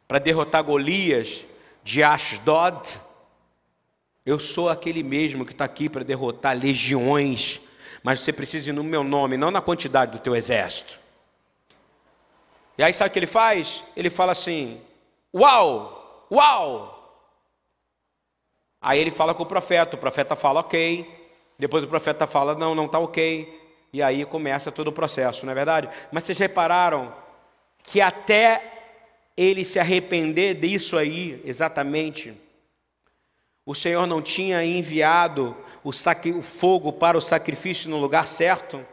para derrotar Golias de Ashdod. Eu sou aquele mesmo que está aqui para derrotar legiões, mas você precisa ir no meu nome, não na quantidade do teu exército. E aí sabe o que ele faz? Ele fala assim: Uau! Uau! Aí ele fala com o profeta, o profeta fala ok, depois o profeta fala não, não está ok, e aí começa todo o processo, não é verdade? Mas vocês repararam que até ele se arrepender disso aí, exatamente, o Senhor não tinha enviado o, o fogo para o sacrifício no lugar certo?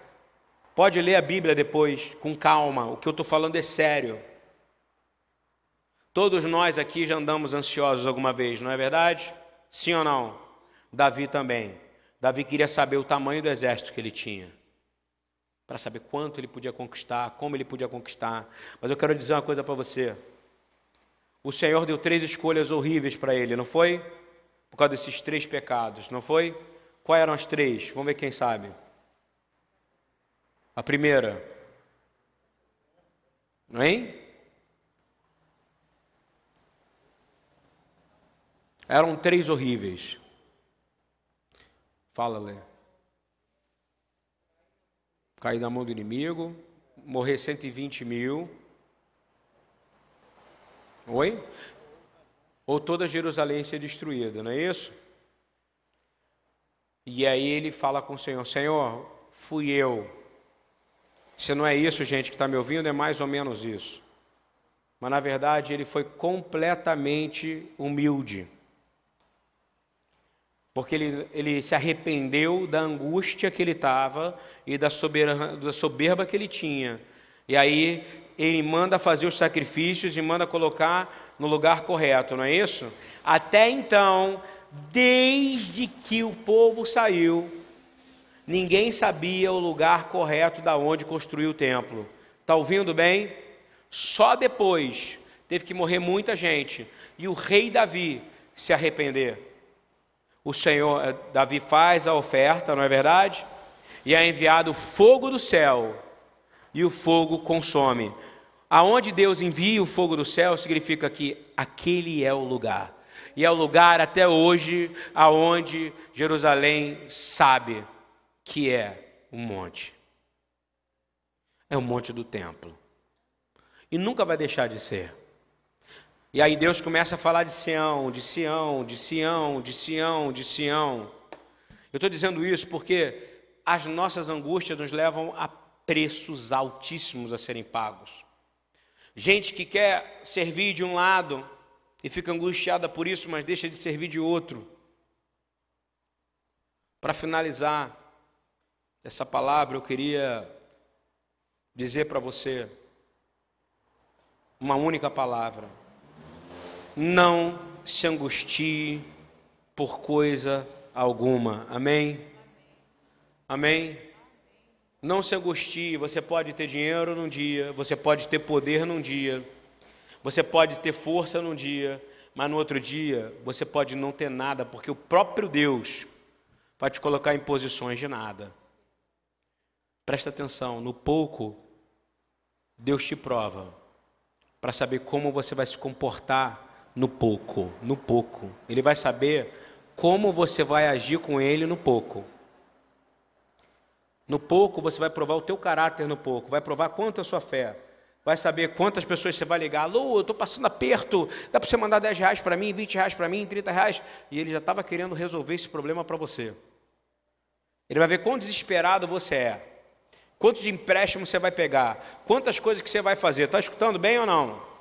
Pode ler a Bíblia depois, com calma, o que eu estou falando é sério. Todos nós aqui já andamos ansiosos alguma vez, não é verdade? Sim ou não? Davi também. Davi queria saber o tamanho do exército que ele tinha, para saber quanto ele podia conquistar, como ele podia conquistar. Mas eu quero dizer uma coisa para você. O Senhor deu três escolhas horríveis para ele, não foi? Por causa desses três pecados, não foi? Quais eram as três? Vamos ver quem sabe. A primeira, não é? Eram três horríveis. Fala, Lê. Cair na mão do inimigo, morrer 120 mil. Oi? Ou toda Jerusalém ser destruída, não é isso? E aí ele fala com o Senhor: Senhor, fui eu. Se não é isso, gente, que está me ouvindo, é mais ou menos isso. Mas na verdade ele foi completamente humilde porque ele, ele se arrependeu da angústia que ele estava e da soberba, da soberba que ele tinha. E aí ele manda fazer os sacrifícios e manda colocar no lugar correto, não é isso? Até então, desde que o povo saiu, ninguém sabia o lugar correto da onde construir o templo. Está ouvindo bem? Só depois teve que morrer muita gente e o rei Davi se arrepender o Senhor, eh, Davi faz a oferta, não é verdade? E é enviado fogo do céu, e o fogo consome. Aonde Deus envia o fogo do céu significa que aquele é o lugar. E é o lugar até hoje aonde Jerusalém sabe que é o monte. É o monte do templo. E nunca vai deixar de ser. E aí Deus começa a falar de Sião, de Sião, de Sião, de Sião, de Sião. Eu estou dizendo isso porque as nossas angústias nos levam a preços altíssimos a serem pagos. Gente que quer servir de um lado e fica angustiada por isso, mas deixa de servir de outro. Para finalizar essa palavra, eu queria dizer para você uma única palavra não se angustie por coisa alguma. Amém? Amém? Não se angustie, você pode ter dinheiro num dia, você pode ter poder num dia, você pode ter força num dia, mas no outro dia você pode não ter nada, porque o próprio Deus vai te colocar em posições de nada. Presta atenção, no pouco, Deus te prova para saber como você vai se comportar no pouco, no pouco. Ele vai saber como você vai agir com ele no pouco. No pouco você vai provar o teu caráter no pouco, vai provar quanto é a sua fé. Vai saber quantas pessoas você vai ligar. Alô, eu estou passando aperto, dá para você mandar 10 reais para mim, 20 reais para mim, 30 reais. E ele já estava querendo resolver esse problema para você. Ele vai ver quão desesperado você é. Quantos empréstimos você vai pegar. Quantas coisas que você vai fazer. Está escutando bem ou não?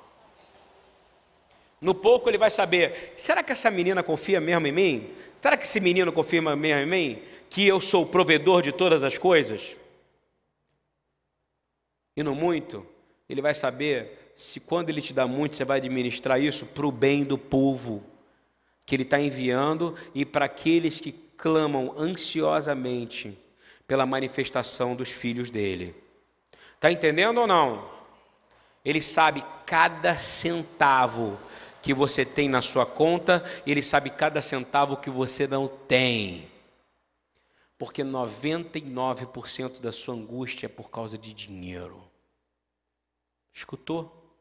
No pouco ele vai saber: será que essa menina confia mesmo em mim? Será que esse menino confia mesmo em mim? Que eu sou o provedor de todas as coisas? E no muito, ele vai saber se quando ele te dá muito, você vai administrar isso para o bem do povo que ele está enviando e para aqueles que clamam ansiosamente pela manifestação dos filhos dele. Está entendendo ou não? Ele sabe cada centavo que você tem na sua conta, ele sabe cada centavo que você não tem. Porque 99% da sua angústia é por causa de dinheiro. Escutou?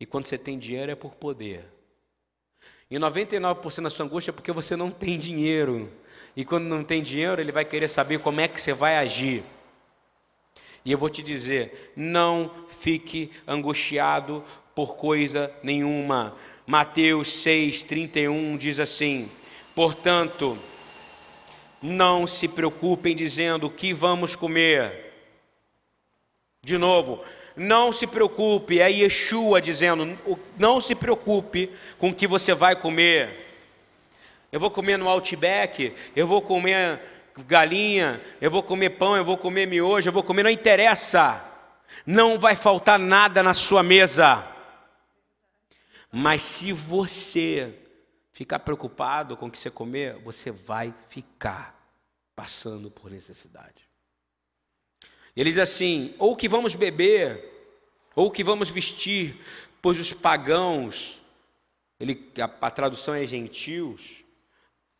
E quando você tem dinheiro é por poder. E 99% da sua angústia é porque você não tem dinheiro. E quando não tem dinheiro, ele vai querer saber como é que você vai agir. E eu vou te dizer: não fique angustiado por coisa nenhuma. Mateus 6, 31 diz assim: portanto, não se preocupem dizendo o que vamos comer. De novo, não se preocupe, é Yeshua dizendo: não se preocupe com o que você vai comer. Eu vou comer no Outback, eu vou comer galinha, eu vou comer pão, eu vou comer miojo, eu vou comer, não interessa. Não vai faltar nada na sua mesa. Mas se você ficar preocupado com o que você comer, você vai ficar passando por necessidade. Ele diz assim: ou que vamos beber, ou que vamos vestir, pois os pagãos, ele, a, a tradução é gentios,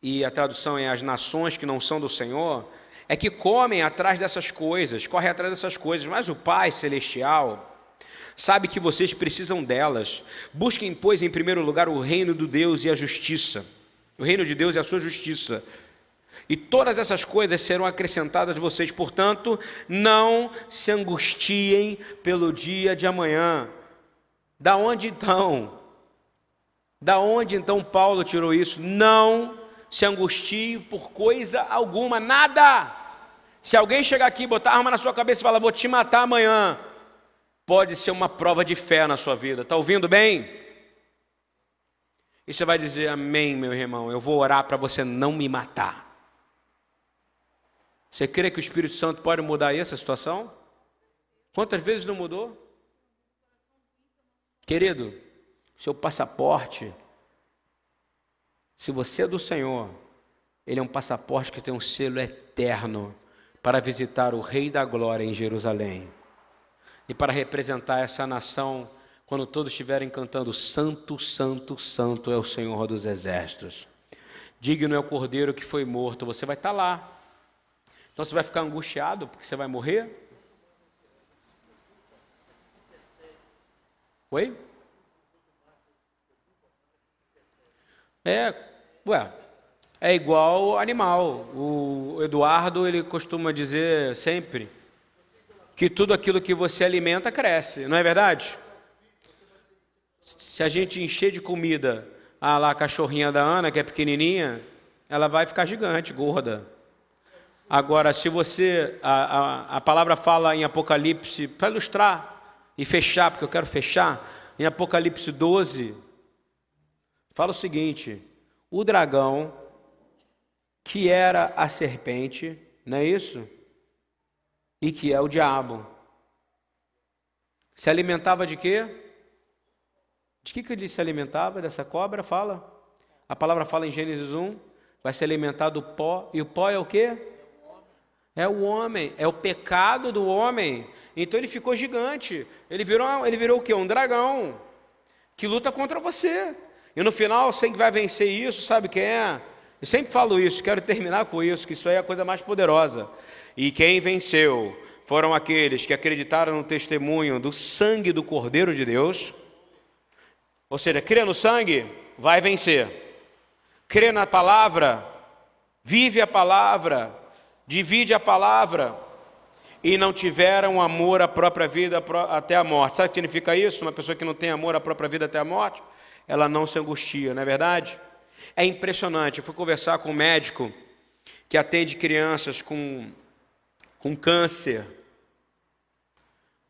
e a tradução é as nações que não são do Senhor, é que comem atrás dessas coisas, correm atrás dessas coisas, mas o Pai Celestial sabe que vocês precisam delas. Busquem, pois, em primeiro lugar o reino do Deus e a justiça. O reino de Deus e a sua justiça. E todas essas coisas serão acrescentadas a vocês. Portanto, não se angustiem pelo dia de amanhã. Da onde então? Da onde então Paulo tirou isso? Não se angustie por coisa alguma, nada. Se alguém chegar aqui botar arma na sua cabeça e falar, vou te matar amanhã, pode ser uma prova de fé na sua vida. Está ouvindo bem? E você vai dizer, amém, meu irmão, eu vou orar para você não me matar. Você crê que o Espírito Santo pode mudar essa situação? Quantas vezes não mudou? Querido, seu passaporte, se você é do Senhor, ele é um passaporte que tem um selo eterno para visitar o Rei da Glória em Jerusalém e para representar essa nação quando todos estiverem cantando: Santo, Santo, Santo é o Senhor dos Exércitos. Digno é o cordeiro que foi morto. Você vai estar lá. Então você vai ficar angustiado porque você vai morrer? Oi? É, ué, é igual animal. O Eduardo ele costuma dizer sempre que tudo aquilo que você alimenta cresce, não é verdade? Se a gente encher de comida a lá a cachorrinha da Ana, que é pequenininha, ela vai ficar gigante, gorda. Agora, se você, a, a, a palavra fala em Apocalipse, para ilustrar e fechar, porque eu quero fechar, em Apocalipse 12, fala o seguinte: o dragão, que era a serpente, não é isso? E que é o diabo. Se alimentava de quê? De que, que ele se alimentava? Dessa cobra? Fala. A palavra fala em Gênesis 1, vai se alimentar do pó, e o pó é o quê? É o homem, é o pecado do homem. Então ele ficou gigante. Ele virou, ele virou o quê? Um dragão que luta contra você. E no final, quem vai vencer isso, sabe quem é? Eu sempre falo isso, quero terminar com isso, que isso aí é a coisa mais poderosa. E quem venceu foram aqueles que acreditaram no testemunho do sangue do Cordeiro de Deus. Ou seja, crê no sangue, vai vencer. Crê na palavra, vive a palavra, divide a palavra. E não tiveram amor à própria vida até a morte. Sabe o que significa isso? Uma pessoa que não tem amor à própria vida até a morte, ela não se angustia, não é verdade? É impressionante. Eu fui conversar com um médico que atende crianças com com câncer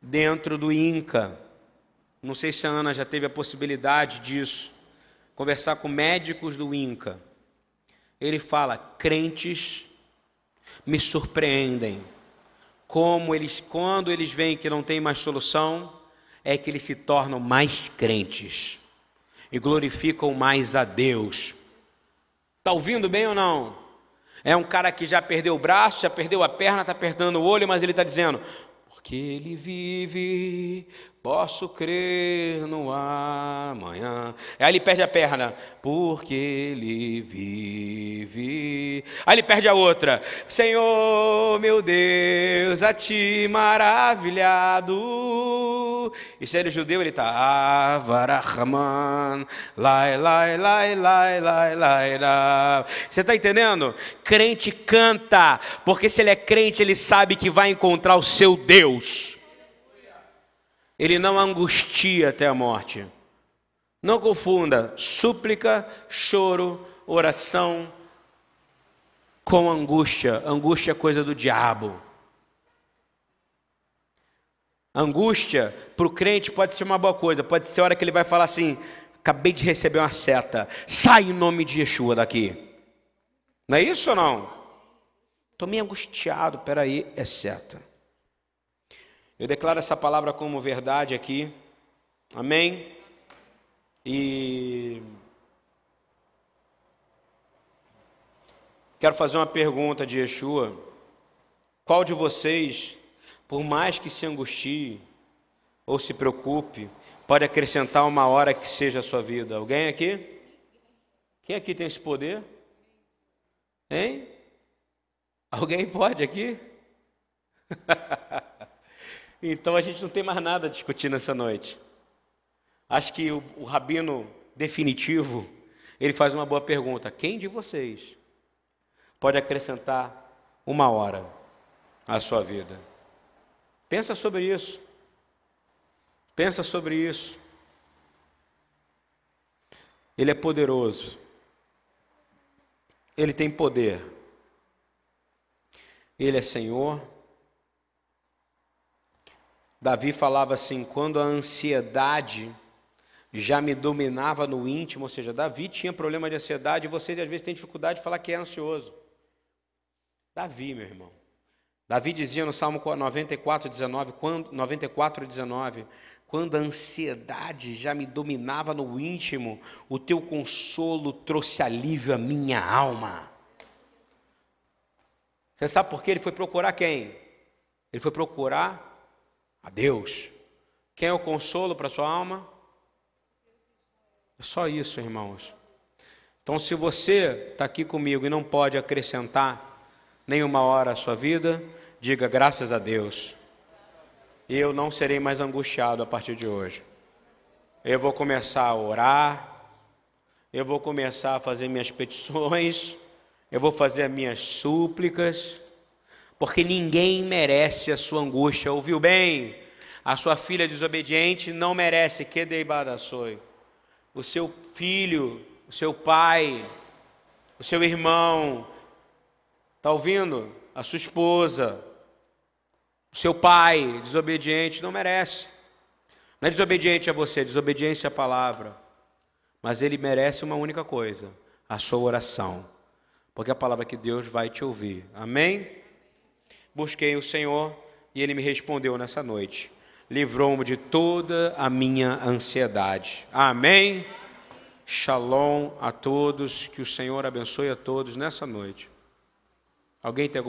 dentro do INCA. Não sei se a Ana já teve a possibilidade disso. Conversar com médicos do INCA. Ele fala: crentes me surpreendem. Como eles, quando eles veem que não tem mais solução, é que eles se tornam mais crentes e glorificam mais a Deus. Está ouvindo bem ou não? É um cara que já perdeu o braço, já perdeu a perna, está perdendo o olho, mas ele está dizendo: porque ele vive, posso crer no amanhã. Aí ele perde a perna, porque ele vive. Aí ele perde a outra, Senhor meu Deus, a ti maravilhado. E se ele é judeu, ele está Avarahman, lai, lai, lai, lai, lai, lai, lai. Você está entendendo? Crente canta, porque se ele é crente, ele sabe que vai encontrar o seu Deus. Ele não angustia até a morte. Não confunda súplica, choro, oração com angústia. Angústia é coisa do diabo. Angústia para o crente pode ser uma boa coisa, pode ser a hora que ele vai falar assim: acabei de receber uma seta, sai em nome de Yeshua daqui. Não é isso ou não? Estou meio angustiado, peraí, é seta. Eu declaro essa palavra como verdade aqui. Amém? E quero fazer uma pergunta de Yeshua. Qual de vocês, por mais que se angustie ou se preocupe, pode acrescentar uma hora que seja a sua vida? Alguém aqui? Quem aqui tem esse poder? Hein? Alguém pode aqui? Então a gente não tem mais nada a discutir nessa noite. Acho que o, o rabino definitivo, ele faz uma boa pergunta: quem de vocês pode acrescentar uma hora à sua vida? Pensa sobre isso. Pensa sobre isso. Ele é poderoso. Ele tem poder. Ele é Senhor. Davi falava assim: quando a ansiedade já me dominava no íntimo, ou seja, Davi tinha problema de ansiedade e vocês às vezes têm dificuldade de falar que é ansioso. Davi, meu irmão. Davi dizia no Salmo 94, 19, quando, 94, 19, quando a ansiedade já me dominava no íntimo, o teu consolo trouxe alívio à minha alma. Você sabe por que ele foi procurar quem? Ele foi procurar a Deus. Quem é o consolo para sua alma? É só isso, irmãos. Então, se você está aqui comigo e não pode acrescentar nenhuma hora à sua vida, diga graças a Deus. E eu não serei mais angustiado a partir de hoje. Eu vou começar a orar, eu vou começar a fazer minhas petições, eu vou fazer as minhas súplicas, porque ninguém merece a sua angústia. Ouviu bem? A sua filha desobediente não merece que deibadaçoi. O seu filho, o seu pai, o seu irmão, está ouvindo? A sua esposa, o seu pai desobediente não merece. Não é desobediente a você, é desobediência à palavra. Mas ele merece uma única coisa: a sua oração. Porque é a palavra que Deus vai te ouvir. Amém? Busquei o Senhor e ele me respondeu nessa noite. Livrou-me de toda a minha ansiedade. Amém. Shalom a todos, que o Senhor abençoe a todos nessa noite. Alguém tem alguma